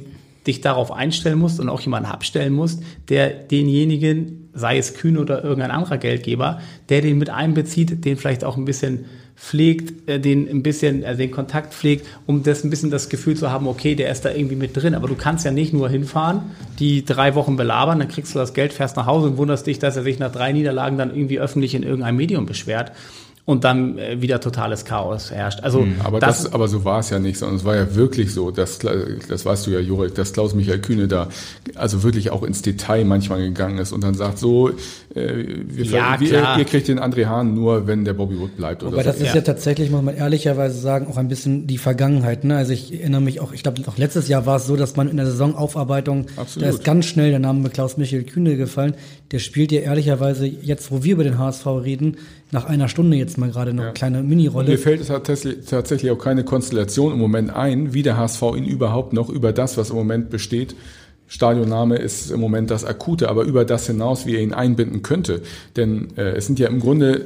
dich darauf einstellen musst und auch jemanden abstellen musst, der denjenigen, sei es Kühn oder irgendein anderer Geldgeber, der den mit einbezieht, den vielleicht auch ein bisschen pflegt, äh, den ein bisschen, äh, den Kontakt pflegt, um das ein bisschen das Gefühl zu haben, okay, der ist da irgendwie mit drin. Aber du kannst ja nicht nur hinfahren, die drei Wochen belabern, dann kriegst du das Geld, fährst nach Hause und wunderst dich, dass er sich nach drei Niederlagen dann irgendwie öffentlich in irgendeinem Medium beschwert. Und dann äh, wieder totales Chaos herrscht. Also hm, aber das, das, aber so war es ja nicht, sondern es war ja wirklich so, dass das weißt du ja, Jurek, dass Klaus Michael Kühne da also wirklich auch ins Detail manchmal gegangen ist und dann sagt so, äh, wir, ja, wir, ihr, ihr kriegt den André Hahn nur, wenn der Bobby Wood bleibt. Aber das so. ist ja. ja. tatsächlich, muss man ehrlicherweise sagen, auch ein bisschen die Vergangenheit. Ne? Also ich erinnere mich auch, ich glaube auch letztes Jahr war es so, dass man in der Saisonaufarbeitung, Absolut. da ist ganz schnell der Name Klaus Michael Kühne gefallen. Der spielt ja ehrlicherweise jetzt, wo wir über den HSV reden, nach einer Stunde jetzt mal gerade eine ja. kleine Mini-Rolle. Mir fällt es tatsächlich auch keine Konstellation im Moment ein, wie der HSV ihn überhaupt noch über das, was im Moment besteht, Stadionname ist im Moment das Akute, aber über das hinaus, wie er ihn einbinden könnte. Denn äh, es sind ja im Grunde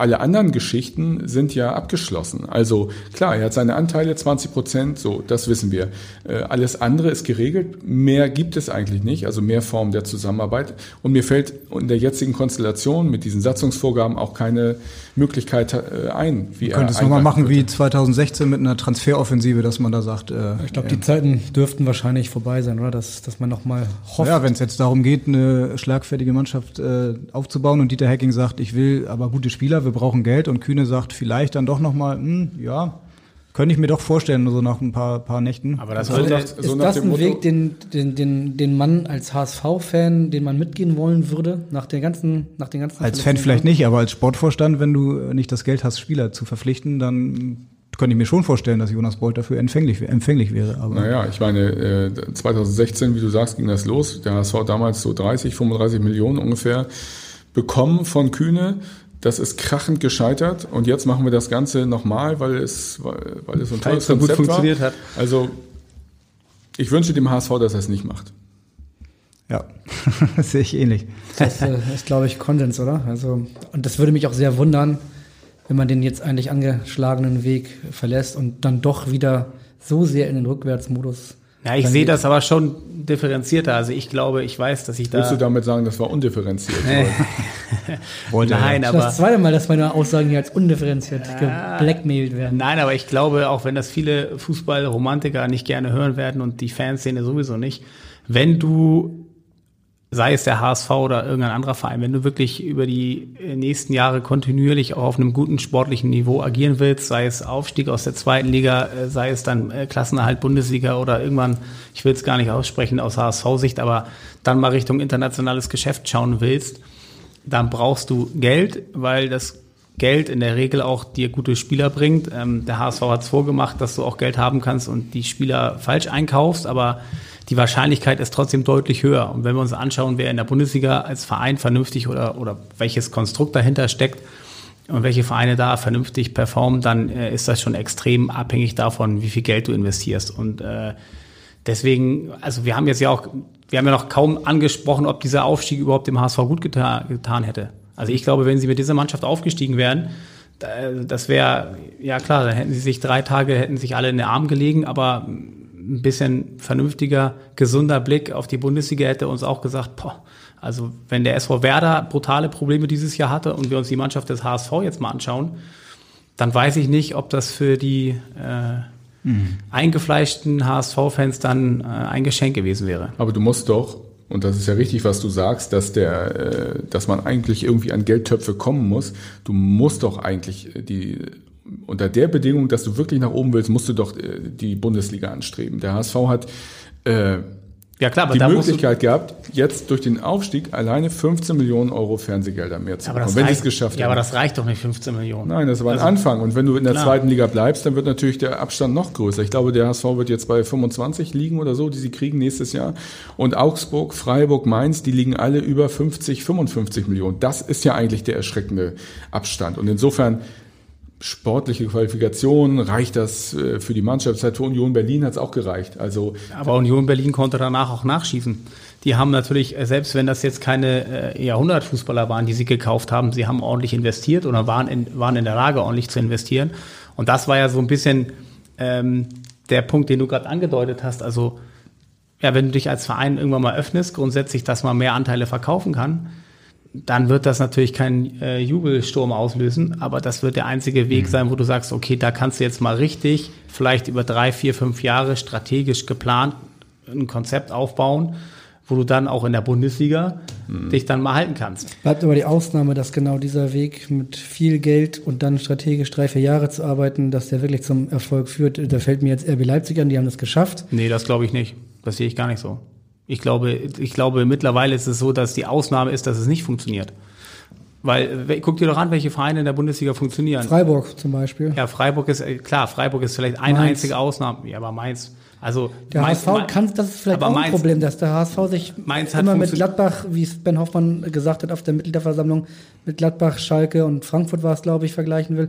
alle anderen Geschichten sind ja abgeschlossen. Also klar, er hat seine Anteile 20 Prozent, so, das wissen wir. Äh, alles andere ist geregelt. Mehr gibt es eigentlich nicht, also mehr Formen der Zusammenarbeit. Und mir fällt in der jetzigen Konstellation mit diesen Satzungsvorgaben auch keine Möglichkeit äh, ein. Wie man könnte es nochmal machen würde. wie 2016 mit einer Transferoffensive, dass man da sagt. Äh, ich glaube, die Zeiten dürften wahrscheinlich vorbei sein, oder? Dass, dass man nochmal hofft. Ja, wenn es jetzt darum geht, eine schlagfertige Mannschaft äh, aufzubauen und Dieter Hacking sagt, ich will aber gute Spieler, wir brauchen Geld und Kühne sagt vielleicht dann doch nochmal, hm, ja, könnte ich mir doch vorstellen, so nach ein paar, paar Nächten. Aber das also, ist, so ist das ein Weg, den, den, den, den man als HSV-Fan, den man mitgehen wollen würde, nach den ganzen, nach den ganzen. Als Fan vielleicht nicht, aber als Sportvorstand, wenn du nicht das Geld hast, Spieler zu verpflichten, dann könnte ich mir schon vorstellen, dass Jonas Bolt dafür empfänglich, empfänglich wäre. Aber naja, ich meine, 2016, äh, wie du sagst, ging das los. Der HSV damals so 30, 35 Millionen ungefähr bekommen von Kühne. Das ist krachend gescheitert und jetzt machen wir das Ganze nochmal, weil es, weil, weil es so ein tolles so Konzept gut funktioniert war. hat. Also ich wünsche dem HSV, dass er es nicht macht. Ja, das [LAUGHS] sehe ich ähnlich. Das äh, ist, glaube ich, Konsens, oder? Also, und das würde mich auch sehr wundern, wenn man den jetzt eigentlich angeschlagenen Weg verlässt und dann doch wieder so sehr in den Rückwärtsmodus ja, ich sehe das aber schon differenzierter. Also ich glaube, ich weiß, dass ich da. Willst du damit sagen, das war undifferenziert? Wollte [LAUGHS] Nein, aber. Das zweite Mal, dass meine Aussagen hier als undifferenziert ja, geblackmailt werden. Nein, aber ich glaube, auch wenn das viele Fußballromantiker nicht gerne hören werden und die Fanszene sowieso nicht, wenn du sei es der HSV oder irgendein anderer Verein, wenn du wirklich über die nächsten Jahre kontinuierlich auch auf einem guten sportlichen Niveau agieren willst, sei es Aufstieg aus der zweiten Liga, äh, sei es dann äh, Klassenerhalt Bundesliga oder irgendwann, ich will es gar nicht aussprechen aus HSV-Sicht, aber dann mal Richtung internationales Geschäft schauen willst, dann brauchst du Geld, weil das Geld in der Regel auch dir gute Spieler bringt. Ähm, der HSV hat es vorgemacht, dass du auch Geld haben kannst und die Spieler falsch einkaufst, aber die Wahrscheinlichkeit ist trotzdem deutlich höher. Und wenn wir uns anschauen, wer in der Bundesliga als Verein vernünftig oder, oder welches Konstrukt dahinter steckt und welche Vereine da vernünftig performen, dann äh, ist das schon extrem abhängig davon, wie viel Geld du investierst. Und äh, deswegen, also wir haben jetzt ja auch, wir haben ja noch kaum angesprochen, ob dieser Aufstieg überhaupt dem HSV gut getan, getan hätte. Also ich glaube, wenn sie mit dieser Mannschaft aufgestiegen wären, das wäre, ja klar, dann hätten sie sich drei Tage, hätten sich alle in den Arm gelegen, aber ein bisschen vernünftiger, gesunder Blick auf die Bundesliga hätte uns auch gesagt, boah, also wenn der SV Werder brutale Probleme dieses Jahr hatte und wir uns die Mannschaft des HSV jetzt mal anschauen, dann weiß ich nicht, ob das für die äh, mhm. eingefleischten HSV-Fans dann äh, ein Geschenk gewesen wäre. Aber du musst doch, und das ist ja richtig, was du sagst, dass der, äh, dass man eigentlich irgendwie an Geldtöpfe kommen muss. Du musst doch eigentlich die unter der Bedingung, dass du wirklich nach oben willst, musst du doch äh, die Bundesliga anstreben. Der HSV hat äh, ja, klar, aber die Möglichkeit gehabt, jetzt durch den Aufstieg alleine 15 Millionen Euro Fernsehgelder mehr zu bekommen, wenn sie es geschafft haben. Ja, aber das reicht doch nicht, 15 Millionen. Nein, das war also, ein Anfang. Und wenn du in der klar. zweiten Liga bleibst, dann wird natürlich der Abstand noch größer. Ich glaube, der HSV wird jetzt bei 25 liegen oder so, die sie kriegen nächstes Jahr. Und Augsburg, Freiburg, Mainz, die liegen alle über 50, 55 Millionen. Das ist ja eigentlich der erschreckende Abstand. Und insofern sportliche Qualifikation, reicht das äh, für die Mannschaft? Für Union Berlin hat es auch gereicht. Also Aber Union Berlin konnte danach auch nachschießen. Die haben natürlich, äh, selbst wenn das jetzt keine äh, Jahrhundertfußballer waren, die sie gekauft haben, sie haben ordentlich investiert oder waren in, waren in der Lage, ordentlich zu investieren. Und das war ja so ein bisschen ähm, der Punkt, den du gerade angedeutet hast. Also ja, wenn du dich als Verein irgendwann mal öffnest, grundsätzlich, dass man mehr Anteile verkaufen kann, dann wird das natürlich keinen äh, Jubelsturm auslösen, aber das wird der einzige Weg mhm. sein, wo du sagst, okay, da kannst du jetzt mal richtig, vielleicht über drei, vier, fünf Jahre strategisch geplant ein Konzept aufbauen, wo du dann auch in der Bundesliga mhm. dich dann mal halten kannst. Bleibt aber die Ausnahme, dass genau dieser Weg mit viel Geld und dann strategisch drei, vier Jahre zu arbeiten, dass der wirklich zum Erfolg führt. Da fällt mir jetzt RB Leipzig an, die haben das geschafft. Nee, das glaube ich nicht. Das sehe ich gar nicht so. Ich glaube, ich glaube, mittlerweile ist es so, dass die Ausnahme ist, dass es nicht funktioniert. Weil, guck dir doch an, welche Vereine in der Bundesliga funktionieren. Freiburg zum Beispiel. Ja, Freiburg ist, äh, klar, Freiburg ist vielleicht eine Mainz. einzige Ausnahme. Ja, aber Mainz, also der Mainz, HSV kann, das ist vielleicht auch ein Mainz, Problem, dass der HSV sich immer mit Gladbach, wie es Ben Hoffmann gesagt hat auf der Mitgliederversammlung, mit Gladbach, Schalke und Frankfurt war es, glaube ich, vergleichen will.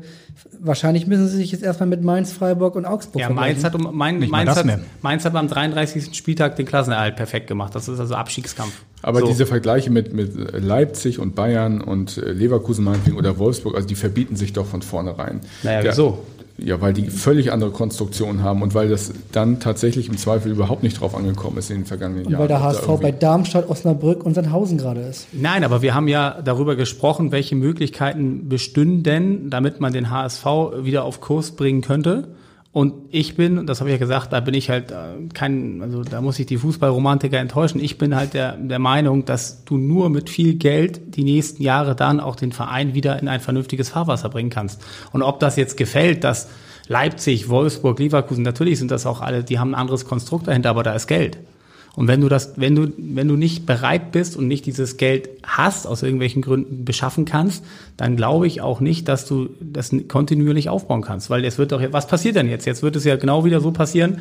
Wahrscheinlich müssen sie sich jetzt erstmal mit Mainz, Freiburg und Augsburg ja, Mainz hat, um, Main, Mainz, hat, Mainz hat am 33. Spieltag den Klassenerhalt perfekt gemacht. Das ist also Abstiegskampf. Aber so. diese Vergleiche mit, mit Leipzig und Bayern und äh, Leverkusen meinetwegen oder Wolfsburg, also die verbieten sich doch von vornherein. Naja, wieso? Ja, weil die völlig andere Konstruktionen haben und weil das dann tatsächlich im Zweifel überhaupt nicht drauf angekommen ist in den vergangenen und Jahren. Weil der HSV bei Darmstadt, Osnabrück und Sandhausen gerade ist. Nein, aber wir haben ja darüber gesprochen, welche Möglichkeiten bestünden, damit man den HSV wieder auf Kurs bringen könnte. Und ich bin, das habe ich ja gesagt, da bin ich halt äh, kein, also da muss ich die Fußballromantiker enttäuschen. Ich bin halt der, der Meinung, dass du nur mit viel Geld die nächsten Jahre dann auch den Verein wieder in ein vernünftiges Fahrwasser bringen kannst. Und ob das jetzt gefällt, dass Leipzig, Wolfsburg, Leverkusen, natürlich sind das auch alle, die haben ein anderes Konstrukt dahinter, aber da ist Geld. Und wenn du das, wenn du, wenn du nicht bereit bist und nicht dieses Geld hast, aus irgendwelchen Gründen beschaffen kannst, dann glaube ich auch nicht, dass du das kontinuierlich aufbauen kannst. Weil es wird doch, was passiert denn jetzt? Jetzt wird es ja genau wieder so passieren.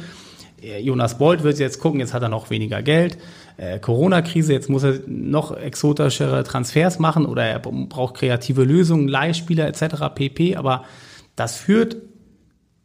Äh, Jonas Bolt wird jetzt gucken, jetzt hat er noch weniger Geld. Äh, Corona-Krise, jetzt muss er noch exotischere Transfers machen oder er braucht kreative Lösungen, Leihspieler etc. pp. Aber das führt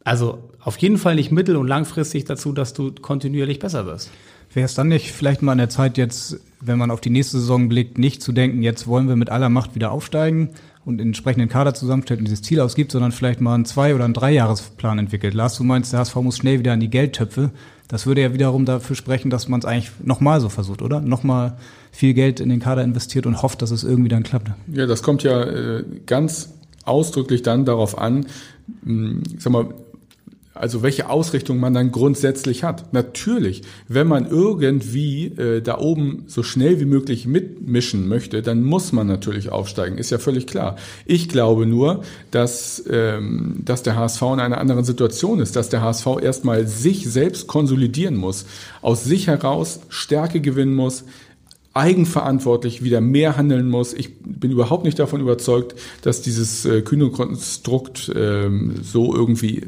also auf jeden Fall nicht mittel- und langfristig dazu, dass du kontinuierlich besser wirst. Wäre es dann nicht vielleicht mal an der Zeit jetzt, wenn man auf die nächste Saison blickt, nicht zu denken, jetzt wollen wir mit aller Macht wieder aufsteigen und den entsprechenden Kader zusammenstellt und dieses Ziel ausgibt, sondern vielleicht mal einen Zwei- oder einen Dreijahresplan entwickelt. Lars, du meinst, der HSV muss schnell wieder an die Geldtöpfe. Das würde ja wiederum dafür sprechen, dass man es eigentlich nochmal so versucht, oder? Nochmal viel Geld in den Kader investiert und hofft, dass es irgendwie dann klappt. Ja, das kommt ja äh, ganz ausdrücklich dann darauf an, mh, sag mal, also welche Ausrichtung man dann grundsätzlich hat. Natürlich, wenn man irgendwie äh, da oben so schnell wie möglich mitmischen möchte, dann muss man natürlich aufsteigen, ist ja völlig klar. Ich glaube nur, dass, ähm, dass der HSV in einer anderen Situation ist, dass der HSV erstmal sich selbst konsolidieren muss, aus sich heraus Stärke gewinnen muss, eigenverantwortlich wieder mehr handeln muss. Ich bin überhaupt nicht davon überzeugt, dass dieses äh, kühne Konstrukt äh, so irgendwie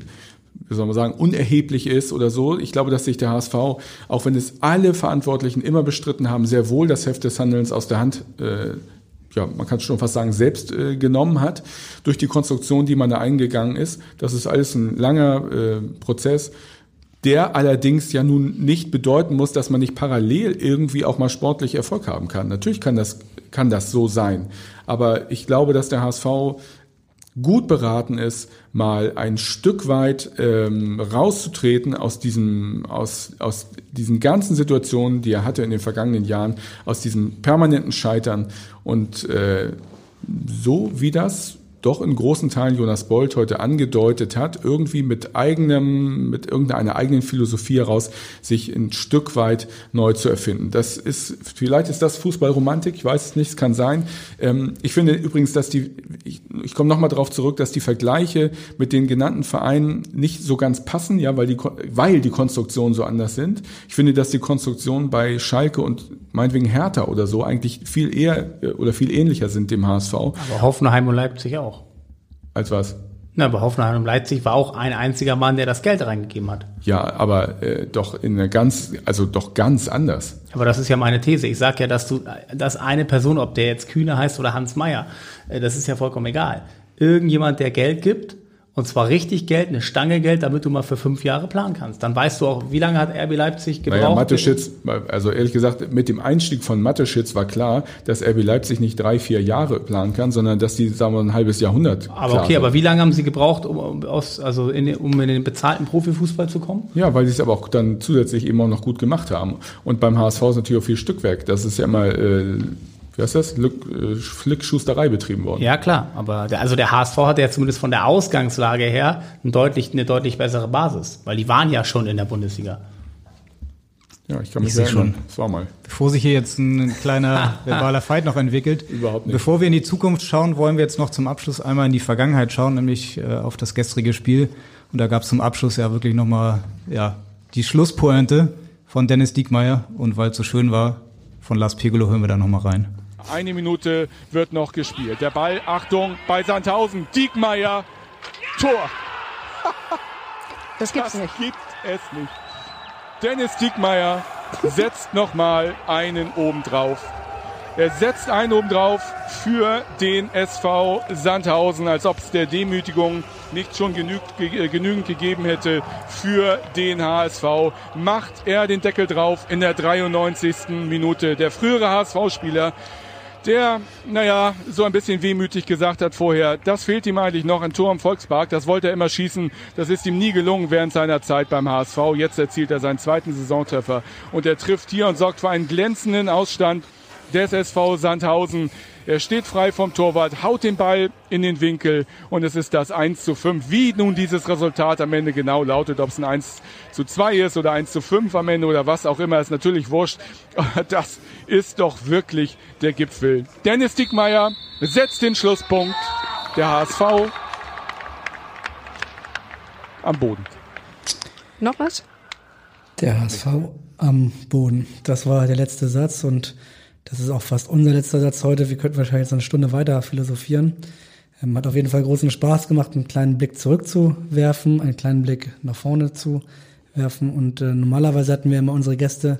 wie soll man sagen, unerheblich ist oder so. Ich glaube, dass sich der HSV, auch wenn es alle Verantwortlichen immer bestritten haben, sehr wohl das Heft des Handelns aus der Hand äh, ja, man kann schon fast sagen, selbst äh, genommen hat, durch die Konstruktion, die man da eingegangen ist. Das ist alles ein langer äh, Prozess, der allerdings ja nun nicht bedeuten muss, dass man nicht parallel irgendwie auch mal sportlich Erfolg haben kann. Natürlich kann das, kann das so sein. Aber ich glaube, dass der HSV gut beraten ist, mal ein Stück weit ähm, rauszutreten aus diesem, aus, aus diesen ganzen Situationen, die er hatte in den vergangenen Jahren, aus diesem permanenten Scheitern. Und äh, so wie das doch in großen Teilen Jonas Bolt heute angedeutet hat, irgendwie mit eigenem, mit irgendeiner eigenen Philosophie heraus sich ein Stück weit neu zu erfinden. Das ist, vielleicht ist das Fußballromantik, ich weiß es nicht, es kann sein. Ähm, ich finde übrigens, dass die, ich, ich komme nochmal darauf zurück, dass die Vergleiche mit den genannten Vereinen nicht so ganz passen, ja, weil die, weil die Konstruktionen so anders sind. Ich finde, dass die Konstruktionen bei Schalke und meinetwegen Hertha oder so eigentlich viel eher äh, oder viel ähnlicher sind dem HSV. Aber Hoffenheim und Leipzig auch. Als was? Na, bei Hoffenheim und Leipzig war auch ein einziger Mann, der das Geld reingegeben hat. Ja, aber äh, doch in eine ganz, also doch ganz anders. Aber das ist ja meine These. Ich sage ja, dass du, dass eine Person, ob der jetzt Kühne heißt oder Hans Meyer, äh, das ist ja vollkommen egal. Irgendjemand, der Geld gibt und zwar richtig Geld, eine Stange Geld, damit du mal für fünf Jahre planen kannst. Dann weißt du auch, wie lange hat RB Leipzig gebraucht. Naja, Mateschitz, also ehrlich gesagt, mit dem Einstieg von Mateschitz war klar, dass RB Leipzig nicht drei, vier Jahre planen kann, sondern dass die, sagen wir, ein halbes Jahrhundert. Aber okay, sind. aber wie lange haben sie gebraucht, um, aus, also in, um in den bezahlten Profifußball zu kommen? Ja, weil sie es aber auch dann zusätzlich eben auch noch gut gemacht haben. Und beim HSV ist natürlich auch viel Stückwerk. Das ist ja immer äh, wie heißt das, äh, Flickschusterei betrieben worden. Ja, klar. Aber der, also der HSV hatte ja zumindest von der Ausgangslage her ein deutlich, eine deutlich bessere Basis, weil die waren ja schon in der Bundesliga. Ja, ich kann mich Ich erinnern. schon. Das war mal. Bevor sich hier jetzt ein kleiner [LAUGHS] verbaler Fight noch entwickelt, Überhaupt nicht. bevor wir in die Zukunft schauen, wollen wir jetzt noch zum Abschluss einmal in die Vergangenheit schauen, nämlich äh, auf das gestrige Spiel. Und da gab es zum Abschluss ja wirklich nochmal ja, die Schlusspointe von Dennis Diekmeyer. Und weil es so schön war, von Lars Pegolo hören wir da nochmal rein. Eine Minute wird noch gespielt. Der Ball, Achtung, bei Sandhausen. Diekmeyer, Tor. Das gibt's Das nicht. gibt es nicht. Dennis Diekmeyer [LAUGHS] setzt nochmal einen obendrauf. Er setzt einen obendrauf für den SV Sandhausen, als ob es der Demütigung nicht schon genügt, ge, äh, genügend gegeben hätte für den HSV. Macht er den Deckel drauf in der 93. Minute. Der frühere HSV-Spieler der, naja, so ein bisschen wehmütig gesagt hat vorher, das fehlt ihm eigentlich noch ein Tor im Volkspark, das wollte er immer schießen, das ist ihm nie gelungen während seiner Zeit beim HSV. Jetzt erzielt er seinen zweiten Saisontreffer. Und er trifft hier und sorgt für einen glänzenden Ausstand des SV Sandhausen. Er steht frei vom Torwart, haut den Ball in den Winkel und es ist das 1 zu 5. Wie nun dieses Resultat am Ende genau lautet, ob es ein 1 zu 2 ist oder 1 zu 5 am Ende oder was auch immer, ist natürlich wurscht. Das ist doch wirklich der Gipfel. Dennis Dickmeyer setzt den Schlusspunkt. Der HSV am Boden. Noch was? Der HSV am Boden. Das war der letzte Satz und das ist auch fast unser letzter Satz heute. Wir könnten wahrscheinlich jetzt eine Stunde weiter philosophieren. Ähm, hat auf jeden Fall großen Spaß gemacht, einen kleinen Blick zurückzuwerfen, einen kleinen Blick nach vorne zu werfen. Und äh, normalerweise hatten wir immer unsere Gäste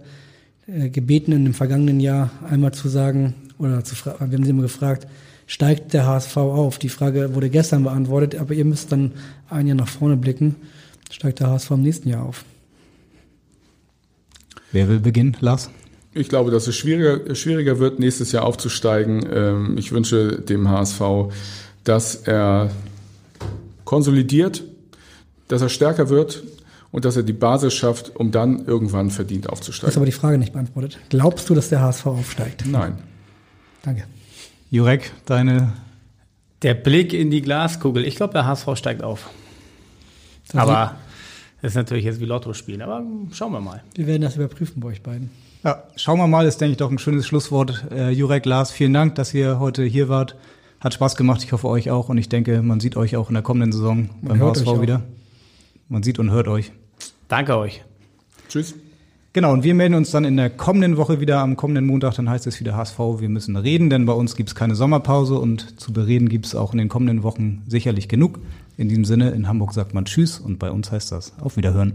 äh, gebeten, in dem vergangenen Jahr einmal zu sagen, oder zu wir haben sie immer gefragt, steigt der HSV auf? Die Frage wurde gestern beantwortet, aber ihr müsst dann ein Jahr nach vorne blicken. Steigt der HSV im nächsten Jahr auf? Wer will beginnen? Lars? Ich glaube, dass es schwieriger, schwieriger wird, nächstes Jahr aufzusteigen. Ähm, Ich wünsche dem HSV, dass er konsolidiert, dass er stärker wird und dass er die Basis schafft, um dann irgendwann verdient Du hast aufzusteigen. aber die Frage nicht beantwortet. Glaubst du, dass der HSV aufsteigt? Nein. Danke. Jurek, deine Der Blick in die Glaskugel. Ich glaube, der HSV steigt auf. Aber das ist natürlich jetzt wie Lotto spielen. Aber schauen wir mal. Wir werden das überprüfen bei euch beiden. Ja, schauen wir mal, ist, denke ich, doch ein schönes Schlusswort. Äh, Jurek, Lars, vielen Dank, dass ihr heute hier wart. Hat Spaß gemacht, ich hoffe euch auch. Und ich denke, man sieht euch auch in der kommenden Saison beim HSV wieder. Man sieht und hört euch. Danke euch. Tschüss. Genau, und wir melden uns dann in der kommenden Woche wieder am kommenden Montag. Dann heißt es wieder HSV, wir müssen reden, denn bei uns gibt es keine Sommerpause und zu bereden gibt es auch in den kommenden Wochen sicherlich genug. In diesem Sinne, in Hamburg sagt man Tschüss und bei uns heißt das Auf Wiederhören.